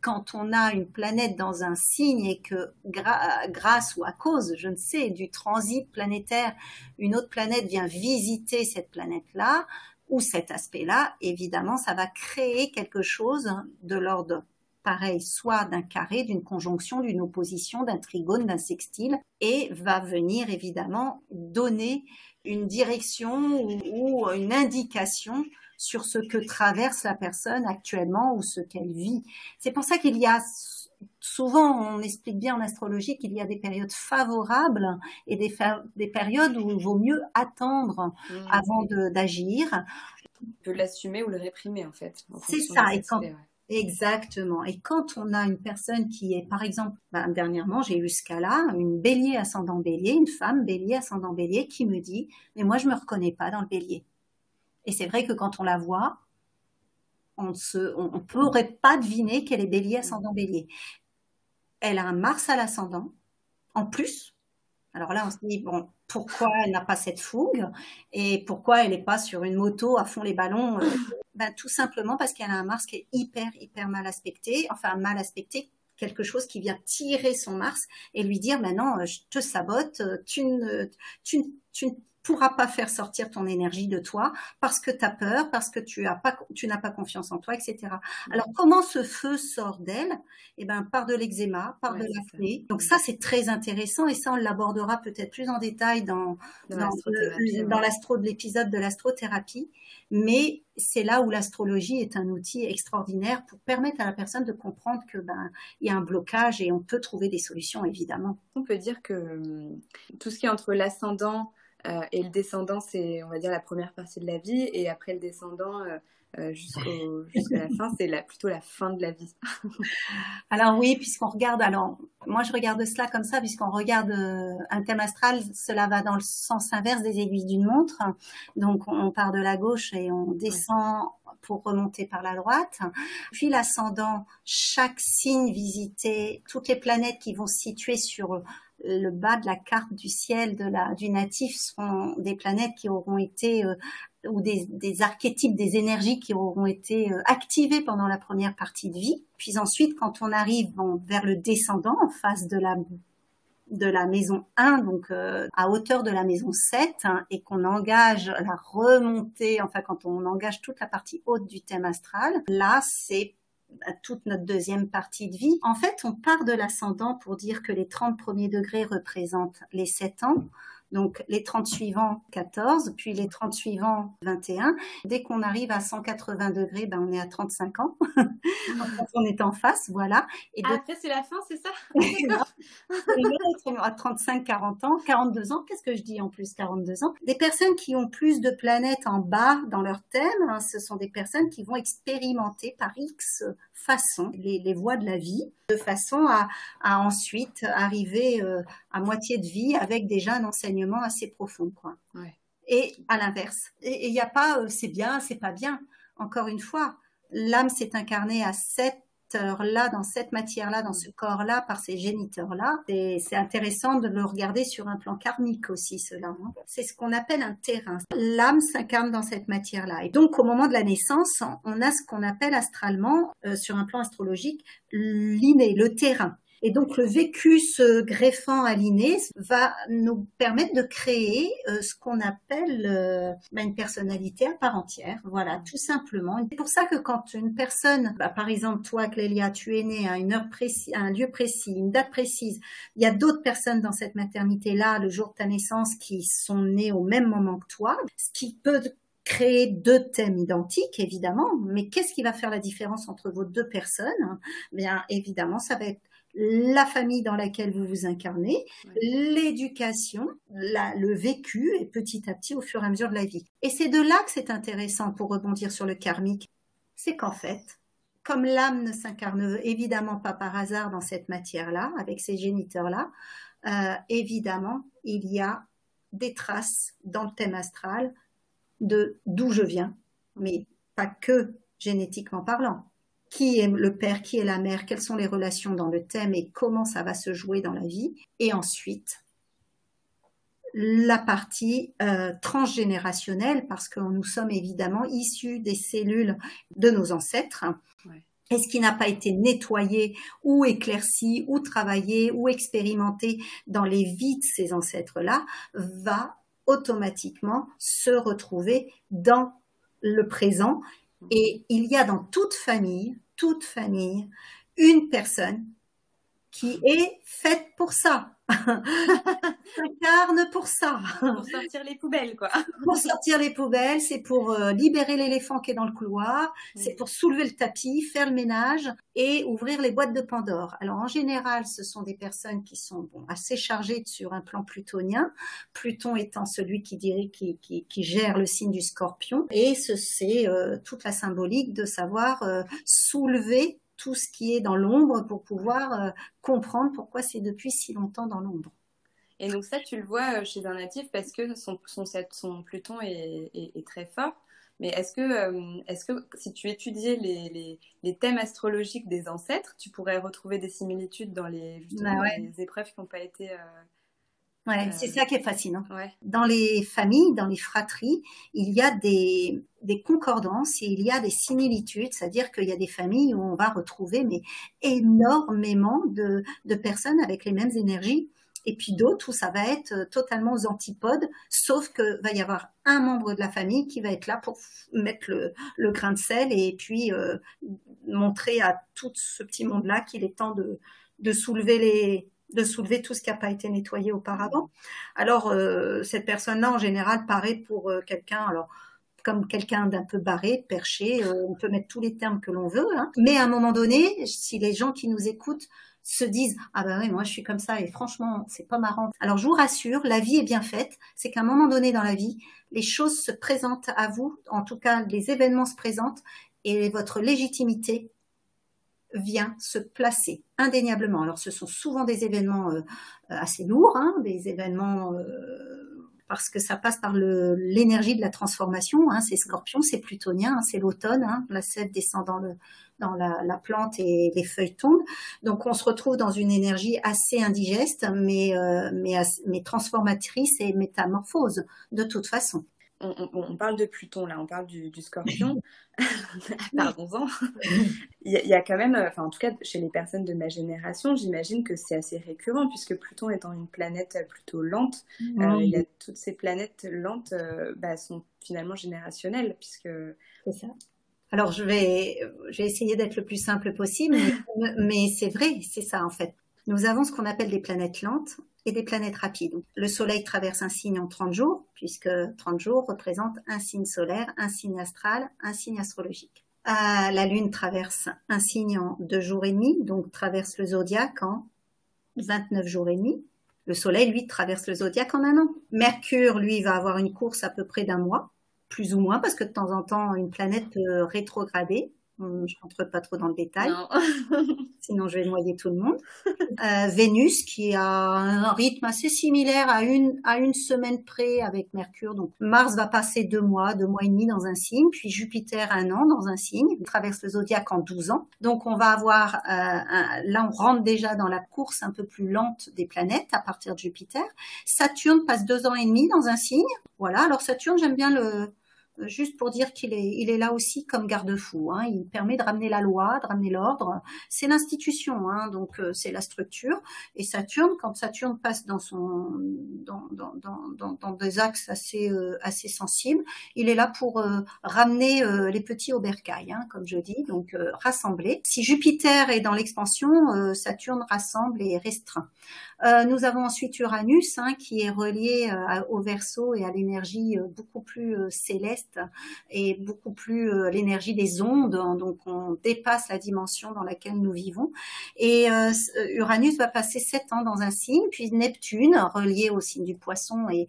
quand on a une planète dans un signe et que grâce ou à cause, je ne sais, du transit planétaire, une autre planète vient visiter cette planète-là ou cet aspect-là, évidemment, ça va créer quelque chose de l'ordre pareil, soit d'un carré, d'une conjonction, d'une opposition, d'un trigone, d'un sextile, et va venir évidemment donner une direction ou une indication sur ce que traverse la personne actuellement ou ce qu'elle vit. C'est pour ça qu'il y a souvent, on explique bien en astrologie qu'il y a des périodes favorables et des, des périodes où il vaut mieux attendre mmh. avant d'agir. On peut l'assumer ou le réprimer en fait. C'est ça. Et quand, Exactement. Et quand on a une personne qui est, par exemple, ben, dernièrement, j'ai eu ce cas-là, une bélier ascendant bélier, une femme bélier ascendant bélier qui me dit, mais moi, je me reconnais pas dans le bélier. Et c'est vrai que quand on la voit, on ne pourrait pas deviner qu'elle est bélier ascendant bélier. elle a un Mars à l'ascendant, en plus. Alors là, on se dit, bon, pourquoi elle n'a pas cette fougue et pourquoi elle n'est pas sur une moto à fond les ballons euh, ben, Tout simplement parce qu'elle a un Mars qui est hyper, hyper mal aspecté, enfin mal aspecté, quelque chose qui vient tirer son Mars et lui dire maintenant je te sabote, tu ne, tu, tu, pourras pas faire sortir ton énergie de toi parce que tu as peur, parce que tu as pas, tu n'as pas confiance en toi, etc. Mm. Alors comment ce feu sort d'elle? Eh ben par de l'eczéma, par de l'acné. Donc ça c'est très intéressant et ça on l'abordera peut-être plus en détail dans dans l'astro de l'épisode de l'astrothérapie. Mais c'est là où l'astrologie est un outil extraordinaire pour permettre à la personne de comprendre que ben il y a un blocage et on peut trouver des solutions évidemment. On peut dire que hum, tout ce qui est entre l'ascendant euh, et le descendant, c'est, on va dire, la première partie de la vie. Et après le descendant, euh, euh, jusqu'à la fin, c'est la, plutôt la fin de la vie. alors oui, puisqu'on regarde, alors moi je regarde cela comme ça, puisqu'on regarde un thème astral, cela va dans le sens inverse des aiguilles d'une montre. Donc on part de la gauche et on descend pour remonter par la droite. Puis l'ascendant, chaque signe visité, toutes les planètes qui vont se situer sur le bas de la carte du ciel de la, du natif seront des planètes qui auront été euh, ou des, des, archétypes, des énergies qui auront été euh, activées pendant la première partie de vie. Puis ensuite, quand on arrive vers le descendant, en face de la de la maison 1, donc euh, à hauteur de la maison 7, hein, et qu'on engage la remontée, enfin quand on engage toute la partie haute du thème astral, là c'est toute notre deuxième partie de vie. En fait, on part de l'ascendant pour dire que les 30 premiers degrés représentent les 7 ans. Donc les 30 suivants 14, puis les 30 suivants 21. Dès qu'on arrive à 180 degrés, ben on est à 35 ans. on est en face, voilà. Et Après c'est la fin, c'est ça? À 35, 40 ans, 42 ans. Qu'est-ce que je dis en plus 42 ans? Des personnes qui ont plus de planètes en bas dans leur thème, hein, ce sont des personnes qui vont expérimenter par X façon les, les voies de la vie, de façon à, à ensuite arriver euh, à moitié de vie avec déjà un enseignement assez profond. Quoi. Et à l'inverse. Et il n'y a pas euh, c'est bien, c'est pas bien. Encore une fois, l'âme s'est incarnée à 7 là dans cette matière-là, dans ce corps-là, par ces géniteurs-là. Et c'est intéressant de le regarder sur un plan karmique aussi, cela. Hein. C'est ce qu'on appelle un terrain. L'âme s'incarne dans cette matière-là. Et donc, au moment de la naissance, on a ce qu'on appelle astralement, euh, sur un plan astrologique, l'inné, le terrain. Et donc le vécu se greffant à l'inné va nous permettre de créer euh, ce qu'on appelle euh, bah, une personnalité à part entière. Voilà, tout simplement. C'est pour ça que quand une personne, bah, par exemple toi Clélia, tu es née à une heure précise, à un lieu précis, une date précise, il y a d'autres personnes dans cette maternité-là, le jour de ta naissance, qui sont nées au même moment que toi, ce qui peut créer deux thèmes identiques, évidemment, mais qu'est-ce qui va faire la différence entre vos deux personnes? Bien, évidemment, ça va être la famille dans laquelle vous vous incarnez, l'éducation, le vécu, et petit à petit au fur et à mesure de la vie. Et c'est de là que c'est intéressant pour rebondir sur le karmique, c'est qu'en fait, comme l'âme ne s'incarne évidemment pas par hasard dans cette matière-là, avec ces géniteurs-là, euh, évidemment, il y a des traces dans le thème astral de d'où je viens, mais pas que génétiquement parlant qui est le père, qui est la mère, quelles sont les relations dans le thème et comment ça va se jouer dans la vie. Et ensuite, la partie euh, transgénérationnelle, parce que nous sommes évidemment issus des cellules de nos ancêtres. Et ce qui n'a pas été nettoyé ou éclairci ou travaillé ou expérimenté dans les vies de ces ancêtres-là va automatiquement se retrouver dans le présent et il y a dans toute famille, toute famille, une personne qui est faite pour ça. s'incarne pour ça. Pour sortir les poubelles, quoi. pour sortir les poubelles, c'est pour euh, libérer l'éléphant qui est dans le couloir, c'est pour soulever le tapis, faire le ménage et ouvrir les boîtes de Pandore. Alors en général, ce sont des personnes qui sont bon, assez chargées sur un plan plutonien, Pluton étant celui qui, dirait, qui, qui, qui gère le signe du scorpion, et c'est euh, toute la symbolique de savoir euh, soulever tout ce qui est dans l'ombre pour pouvoir euh, comprendre pourquoi c'est depuis si longtemps dans l'ombre. Et donc ça, tu le vois euh, chez un natif parce que son, son, son Pluton est, est, très fort. Mais est-ce que, est-ce que si tu étudiais les, les, les, thèmes astrologiques des ancêtres, tu pourrais retrouver des similitudes dans les, bah les épreuves qui n'ont pas été Ouais, c'est ça qui est fascinant. Dans les familles, dans les fratries, il y a des, des concordances et il y a des similitudes, c'est-à-dire qu'il y a des familles où on va retrouver mais énormément de, de personnes avec les mêmes énergies et puis d'autres où ça va être totalement aux antipodes, sauf que va y avoir un membre de la famille qui va être là pour mettre le, le grain de sel et puis euh, montrer à tout ce petit monde-là qu'il est temps de, de soulever les, de soulever tout ce qui n'a pas été nettoyé auparavant. Alors, euh, cette personne-là, en général, paraît pour euh, quelqu'un, alors comme quelqu'un d'un peu barré, perché, euh, on peut mettre tous les termes que l'on veut, hein. mais à un moment donné, si les gens qui nous écoutent se disent ah ben oui moi je suis comme ça et franchement c'est pas marrant. Alors je vous rassure, la vie est bien faite, c'est qu'à un moment donné dans la vie, les choses se présentent à vous, en tout cas les événements se présentent et votre légitimité vient se placer indéniablement. Alors ce sont souvent des événements euh, assez lourds, hein, des événements euh, parce que ça passe par l'énergie de la transformation. Hein, c'est Scorpion, c'est Plutonien, hein, c'est l'automne. La sève descend dans, la, la, plante et les feuilles tombent. Donc on se retrouve dans une énergie assez indigeste, euh, mais, mais transformatrice et métamorphose de toute façon on, parle de Pluton là, on parle du, scorpion. Pardon-en. il, y a quand même, enfin en tout cas chez les personnes de ma génération, j'imagine que c'est assez récurrent puisque Pluton étant une planète plutôt lente, euh, il y a toutes ces planètes lentes euh, bah, sont finalement générationnelles puisque. C'est ça. Alors je vais, je vais essayer d'être le plus simple possible, mais c'est vrai, c'est ça en fait. Nous avons ce qu'on appelle des planètes lentes et des planètes rapides. Le Soleil traverse un signe en 30 jours, puisque 30 jours représentent un signe solaire, un signe astral, un signe astrologique. Euh, la Lune traverse un signe en 2 jours et demi, donc traverse le zodiaque en 29 jours et demi. Le Soleil, lui, traverse le zodiaque en un an. Mercure, lui, va avoir une course à peu près d'un mois, plus ou moins, parce que de temps en temps, une planète peut rétrograder. Hum, je rentre pas trop dans le détail, sinon je vais noyer tout le monde. Euh, Vénus qui a un rythme assez similaire à une à une semaine près avec Mercure. Donc Mars va passer deux mois, deux mois et demi dans un signe, puis Jupiter un an dans un signe. Il traverse le zodiaque en 12 ans. Donc on va avoir euh, là on rentre déjà dans la course un peu plus lente des planètes à partir de Jupiter. Saturne passe deux ans et demi dans un signe. Voilà. Alors Saturne j'aime bien le juste pour dire qu'il est, il est là aussi comme garde-fou. Hein. Il permet de ramener la loi, de ramener l'ordre. C'est l'institution, hein, donc euh, c'est la structure. Et Saturne, quand Saturne passe dans son, dans, dans, dans, dans des axes assez, euh, assez sensibles, il est là pour euh, ramener les petits au bercail, hein, comme je dis, donc rassembler. Si Jupiter est dans l'expansion, Saturne rassemble et restreint. nous avons ensuite Uranus, qui est relié au Verseau et à l'énergie beaucoup plus céleste et beaucoup plus euh, l'énergie des ondes, hein, donc on dépasse la dimension dans laquelle nous vivons. Et euh, Uranus va passer sept ans dans un signe, puis Neptune, relié au signe du poisson et,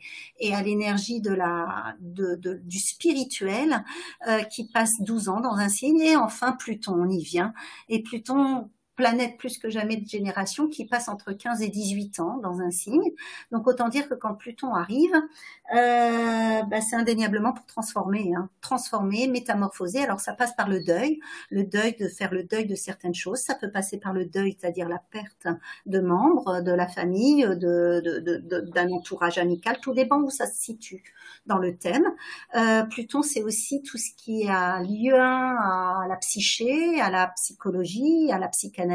à l'énergie du spirituel, euh, qui passe 12 ans dans un signe, et enfin Pluton, on y vient. Et Pluton planète plus que jamais de génération qui passe entre 15 et 18 ans dans un signe. Donc autant dire que quand Pluton arrive, euh, bah, c'est indéniablement pour transformer, hein. transformer, métamorphoser. Alors ça passe par le deuil, le deuil de faire le deuil de certaines choses. Ça peut passer par le deuil, c'est-à-dire la perte de membres de la famille, de, d'un entourage amical. Tout dépend où ça se situe dans le thème. Euh, Pluton, c'est aussi tout ce qui a lien à la psyché, à la psychologie, à la psychanalyse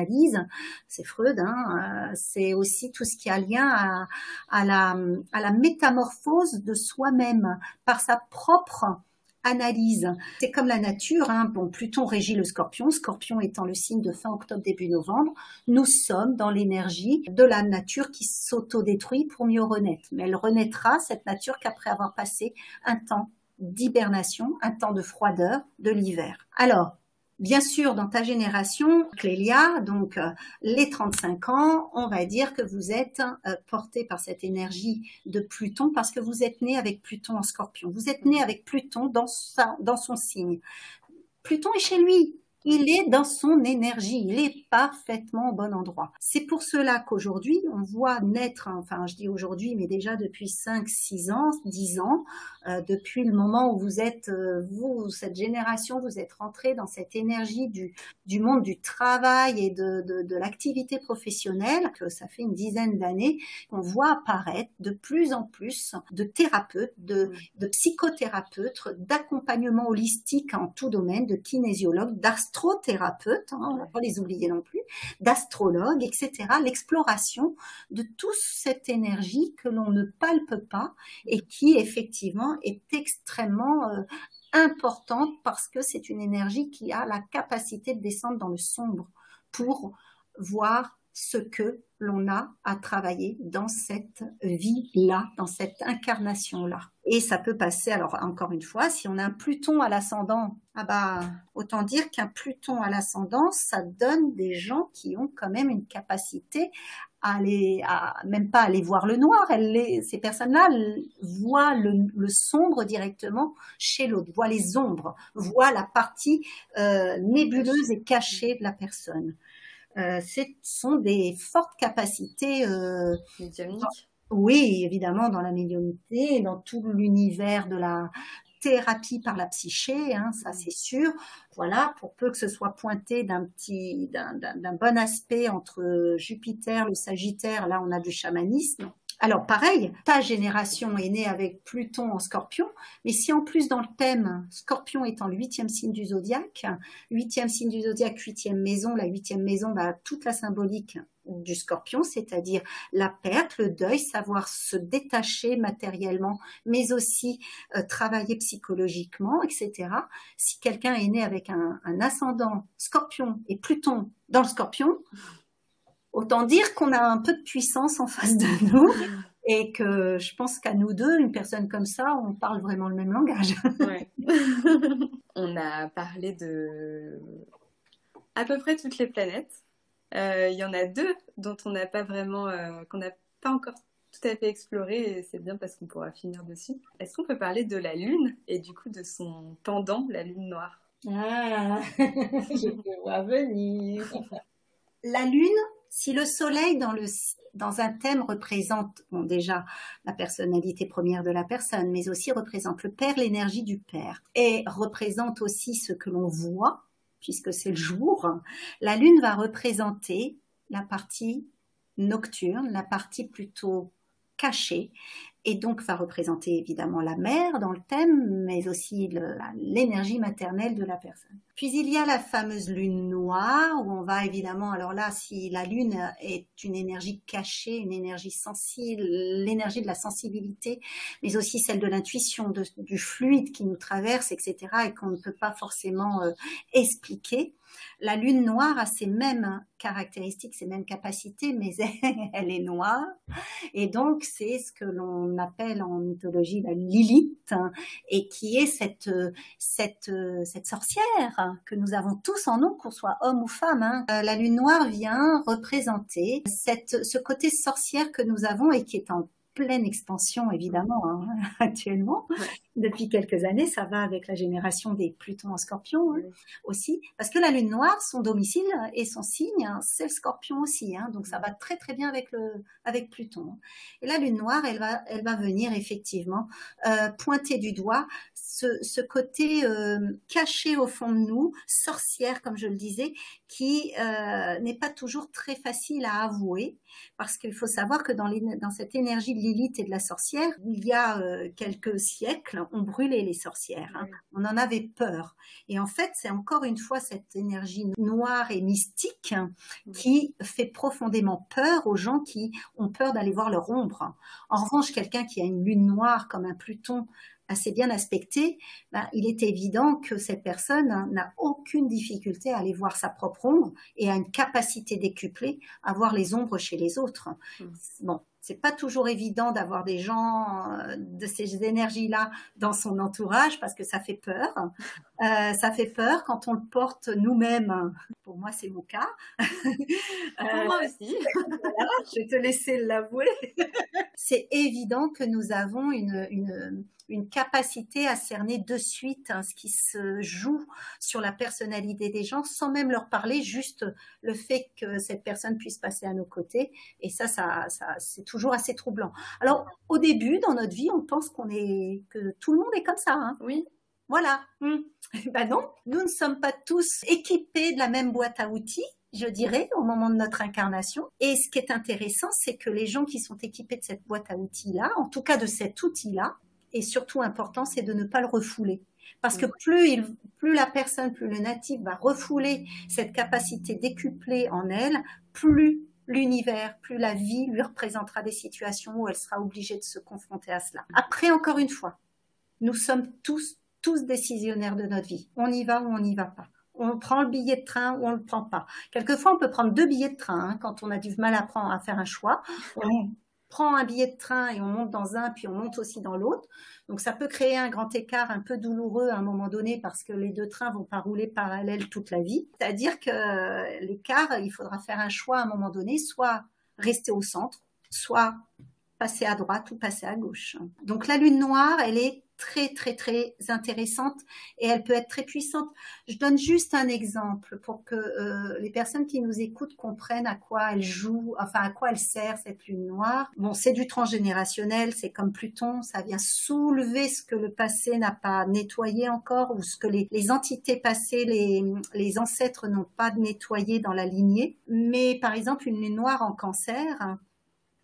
c'est Freud, hein, euh, c'est aussi tout ce qui a lien à, la, à la métamorphose de soi-même par sa propre analyse. C'est comme la nature, hein. bon, Pluton régit le scorpion, scorpion étant le signe de fin octobre, début novembre, nous sommes dans l'énergie de la nature qui s'autodétruit pour mieux renaître. Mais elle renaîtra, cette nature, qu'après avoir passé un temps d'hibernation, un temps de froideur de l'hiver. Alors, Bien sûr, dans ta génération, Clélia, donc euh, les 35 ans, on va dire que vous êtes euh, porté par cette énergie de Pluton parce que vous êtes né avec Pluton en scorpion. Vous êtes né avec Pluton dans, son signe. Pluton est chez lui. Il est dans son énergie, il est parfaitement au bon endroit. C'est pour cela qu'aujourd'hui, on voit naître, enfin je dis aujourd'hui, mais déjà depuis 5, 6 ans, 10 ans, euh, depuis le moment où vous êtes, euh, vous, cette génération, vous êtes rentré dans cette énergie du, du monde du travail et de, de, de l'activité professionnelle, que ça fait une dizaine d'années, qu'on voit apparaître de plus en plus de thérapeutes, de, de psychothérapeutes, d'accompagnement holistique en tout domaine, de kinésiologues, d'astrothérapeutes, hein, on ne va pas les oublier non plus, d'astrologues, etc. L'exploration de toute cette énergie que l'on ne palpe pas et qui effectivement est extrêmement euh, importante parce que c'est une énergie qui a la capacité de descendre dans le sombre pour voir ce que l'on a à travailler dans cette vie-là, dans cette incarnation-là. Et ça peut passer, alors encore une fois, si on a un Pluton à l'ascendant, ah bah, autant dire qu'un Pluton à l'ascendant, ça donne des gens qui ont quand même une capacité à aller, à, même pas aller voir le noir, ces personnes-là voient le, le, sombre directement chez l'autre, voient les ombres, voient la partie euh, nébuleuse et cachée de la personne. Euh, ce sont des fortes capacités euh, médiumniques. Oui, évidemment, dans la médiumnité, dans tout l'univers de la thérapie par la psyché, hein, ça c'est sûr. Voilà, pour peu que ce soit pointé d'un petit, d'un bon aspect entre Jupiter, le Sagittaire, là on a du chamanisme. Alors pareil, ta génération est née avec Pluton en scorpion, mais si en plus dans le thème, scorpion étant le huitième signe du zodiaque, huitième signe du zodiaque, huitième maison, la huitième maison, bah, toute la symbolique du scorpion, c'est-à-dire la perte, le deuil, savoir se détacher matériellement, mais aussi euh, travailler psychologiquement, etc. Si quelqu'un est né avec un, un ascendant scorpion et Pluton dans le scorpion, Autant dire qu'on a un peu de puissance en face de nous et que je pense qu'à nous deux, une personne comme ça, on parle vraiment le même langage. on a parlé de à peu près toutes les planètes. Euh, il y en a deux dont on n'a pas vraiment, euh, qu'on n'a pas encore tout à fait exploré et c'est bien parce qu'on pourra finir dessus. Est-ce qu'on peut parler de la Lune et du coup de son pendant, la Lune noire? Ah, je peux vois venir. La Lune, si le soleil dans, un thème représente déjà la personnalité première de la personne, mais aussi représente le père, l'énergie du père, et représente aussi ce que l'on voit, puisque c'est le jour, la lune va représenter la partie nocturne, la partie plutôt cachée, et donc va représenter évidemment la mère dans le thème, mais aussi l'énergie maternelle de la personne. Puis il y a la fameuse lune noire, où on va évidemment, alors là, si la lune est une énergie cachée, une énergie sensible, l'énergie de la sensibilité, mais aussi celle de l'intuition, du fluide qui nous traverse, etc., et qu'on ne peut pas forcément euh, expliquer, la lune noire a ces mêmes caractéristiques, ces mêmes capacités, mais elle est noire. Et donc, c'est ce que l'on appelle en mythologie la Lilith, et qui est cette, cette, sorcière que nous avons tous en nous, qu'on soit homme ou femme. Hein. Euh, la lune noire vient représenter cette, ce côté sorcière que nous avons et qui est en pleine expansion évidemment hein, actuellement. Depuis quelques années, ça va avec la génération des Plutons en Scorpion hein, aussi, parce que la Lune noire, son domicile et son signe, hein, c'est le Scorpion aussi, hein, donc ça va très très bien avec le avec Pluton. Et la Lune noire, elle va elle va venir effectivement euh, pointer du doigt ce, ce côté euh, caché au fond de nous, sorcière comme je le disais, qui euh, n'est pas toujours très facile à avouer, parce qu'il faut savoir que dans, dans cette énergie de Lilith et de la sorcière, il y a quelques siècles, on brûlait les sorcières, hein. on en avait peur. Et en fait, c'est encore une fois cette énergie noire et mystique qui fait profondément peur aux gens qui ont peur d'aller voir leur ombre. En revanche, quelqu'un qui a une lune noire comme un Pluton assez bien aspecté, ben, il est évident que cette personne n'a aucune difficulté à aller voir sa propre ombre et a une capacité décuplée à voir les ombres chez les autres. Mmh. Bon, c'est pas toujours évident d'avoir des gens euh, de ces énergies-là dans son entourage parce que ça fait peur. Euh, ça fait peur quand on le porte nous-mêmes. Pour moi, c'est mon cas. Pour moi aussi. je vais te laisser l'avouer. c'est évident que nous avons une, une, une capacité à cerner de suite hein, ce qui se joue sur la personnalité des gens sans même leur parler, juste le fait que cette personne puisse passer à nos côtés. Et ça, ça, ça c'est toujours assez troublant. Alors, au début, dans notre vie, on pense qu'on est, que tout le monde est comme ça. Hein. Oui. Voilà. Hum. Ben non, nous ne sommes pas tous équipés de la même boîte à outils je dirais, au moment de notre incarnation. Et ce qui est intéressant, c'est que les gens qui sont équipés de cette boîte à outils-là, en tout cas de cet outil-là, et surtout important, c'est de ne pas le refouler. Parce que plus, il, plus la personne, plus le natif va refouler cette capacité décuplée en elle, plus l'univers, plus la vie lui représentera des situations où elle sera obligée de se confronter à cela. Après, encore une fois, nous sommes tous, tous décisionnaires de notre vie. On y va ou on n'y va pas. On prend le billet de train ou on le prend pas. Quelquefois, on peut prendre deux billets de train hein, quand on a du mal à, prendre, à faire un choix prend un billet de train et on monte dans un, puis on monte aussi dans l'autre. Donc ça peut créer un grand écart un peu douloureux à un moment donné parce que les deux trains vont pas rouler parallèles toute la vie. C'est-à-dire que l'écart, il faudra faire un choix à un moment donné, soit rester au centre, soit passer à droite ou passer à gauche. Donc la lune noire, elle est très très très intéressante et elle peut être très puissante. Je donne juste un exemple pour que euh, les personnes qui nous écoutent comprennent à quoi elle joue, enfin à quoi elle sert cette lune noire. Bon, c'est du transgénérationnel, c'est comme Pluton, ça vient soulever ce que le passé n'a pas nettoyé encore ou ce que les, les entités passées, les, les ancêtres n'ont pas nettoyé dans la lignée. Mais par exemple, une lune noire en cancer,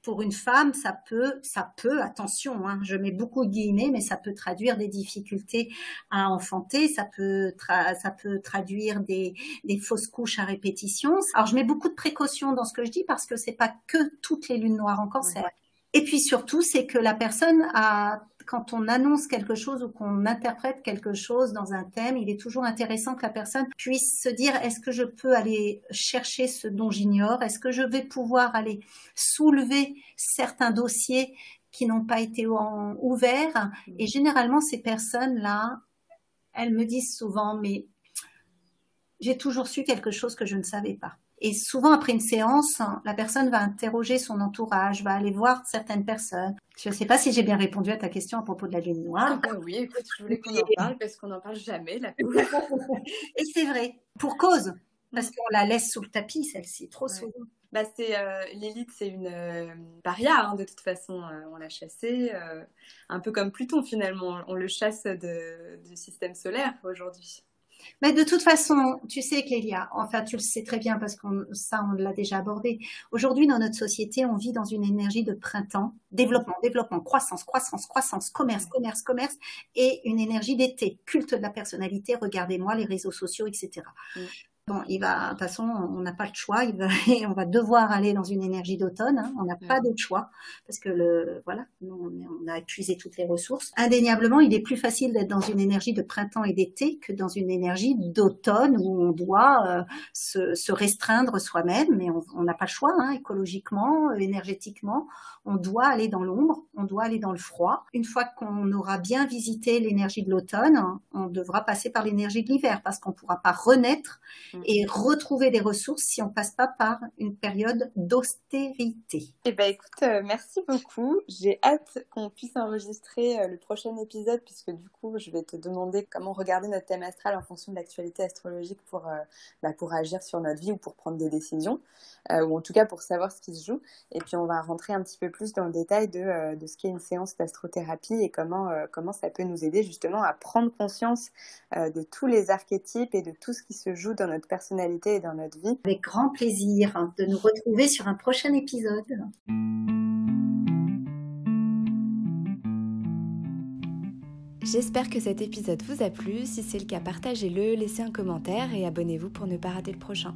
pour une femme, ça peut, ça peut, attention, hein, je mets beaucoup de guillemets, mais ça peut traduire des difficultés à enfanter, ça peut, ça peut traduire des, fausses couches à répétition. Alors, je mets beaucoup de précautions dans ce que je dis parce que c'est pas que toutes les lunes noires en cancer. Et puis surtout, c'est que la personne a quand on annonce quelque chose ou qu'on interprète quelque chose dans un thème, il est toujours intéressant que la personne puisse se dire est-ce que je peux aller chercher ce dont j'ignore? Est-ce que je vais pouvoir aller soulever certains dossiers qui n'ont pas été ouverts? Et généralement, ces personnes-là, elles me disent souvent mais j'ai toujours su quelque chose que je ne savais pas. Et souvent, après une séance, la personne va interroger son entourage, va aller voir certaines personnes. Je ne sais pas si j'ai bien répondu à ta question à propos de la lune noire. Ah oui, écoute, je voulais qu'on en parle parce qu'on n'en parle jamais, la Et c'est vrai, pour cause, parce qu'on la laisse sous le tapis, celle-ci, trop souvent. Bah c'est euh, Lilith, c'est une euh, paria hein, de toute façon. Euh, on l'a chassée, un peu comme Pluton finalement. On le chasse du système solaire aujourd'hui. Mais de toute façon, tu sais, Clélia, enfin, tu le sais très bien parce que ça, on l'a déjà abordé. Aujourd'hui, dans notre société, on vit dans une énergie de printemps, développement, développement, croissance, croissance, croissance, commerce, commerce, commerce, et une énergie d'été, culte de la personnalité, regardez-moi, les réseaux sociaux, etc. Bon, il va, de toute façon, on n'a pas le choix. Il va, on va devoir aller dans une énergie d'automne. Hein. on n'a pas d'autre choix parce que le, voilà, on, a épuisé toutes les ressources. Indéniablement, il est plus facile d'être dans une énergie de printemps et d'été que dans une énergie d'automne où on doit euh, se, se, restreindre soi-même. Mais on n'a pas le choix, hein, écologiquement, énergétiquement. On doit aller dans l'ombre, on doit aller dans le froid. Une fois qu'on aura bien visité l'énergie de l'automne, on devra passer par l'énergie de l'hiver parce qu'on ne pourra pas renaître. Et retrouver des ressources si on passe pas par une période d'austérité. Eh ben écoute, euh, merci beaucoup. J'ai hâte qu'on puisse enregistrer euh, le prochain épisode puisque du coup, je vais te demander comment regarder notre thème astral en fonction de l'actualité astrologique pour euh, bah, pour agir sur notre vie ou pour prendre des décisions ou en tout cas pour savoir ce qui se joue. Et puis on va rentrer un petit peu plus dans le détail de, de ce qu'est une séance d'astrothérapie et comment comment ça peut nous aider justement à prendre conscience de tous les archétypes et de tout ce qui se joue dans notre personnalité et dans notre vie. Avec grand plaisir de nous retrouver sur un prochain épisode. J'espère que cet épisode vous a plu. Si c'est le cas, partagez-le, laissez un commentaire et abonnez-vous pour ne pas rater le prochain.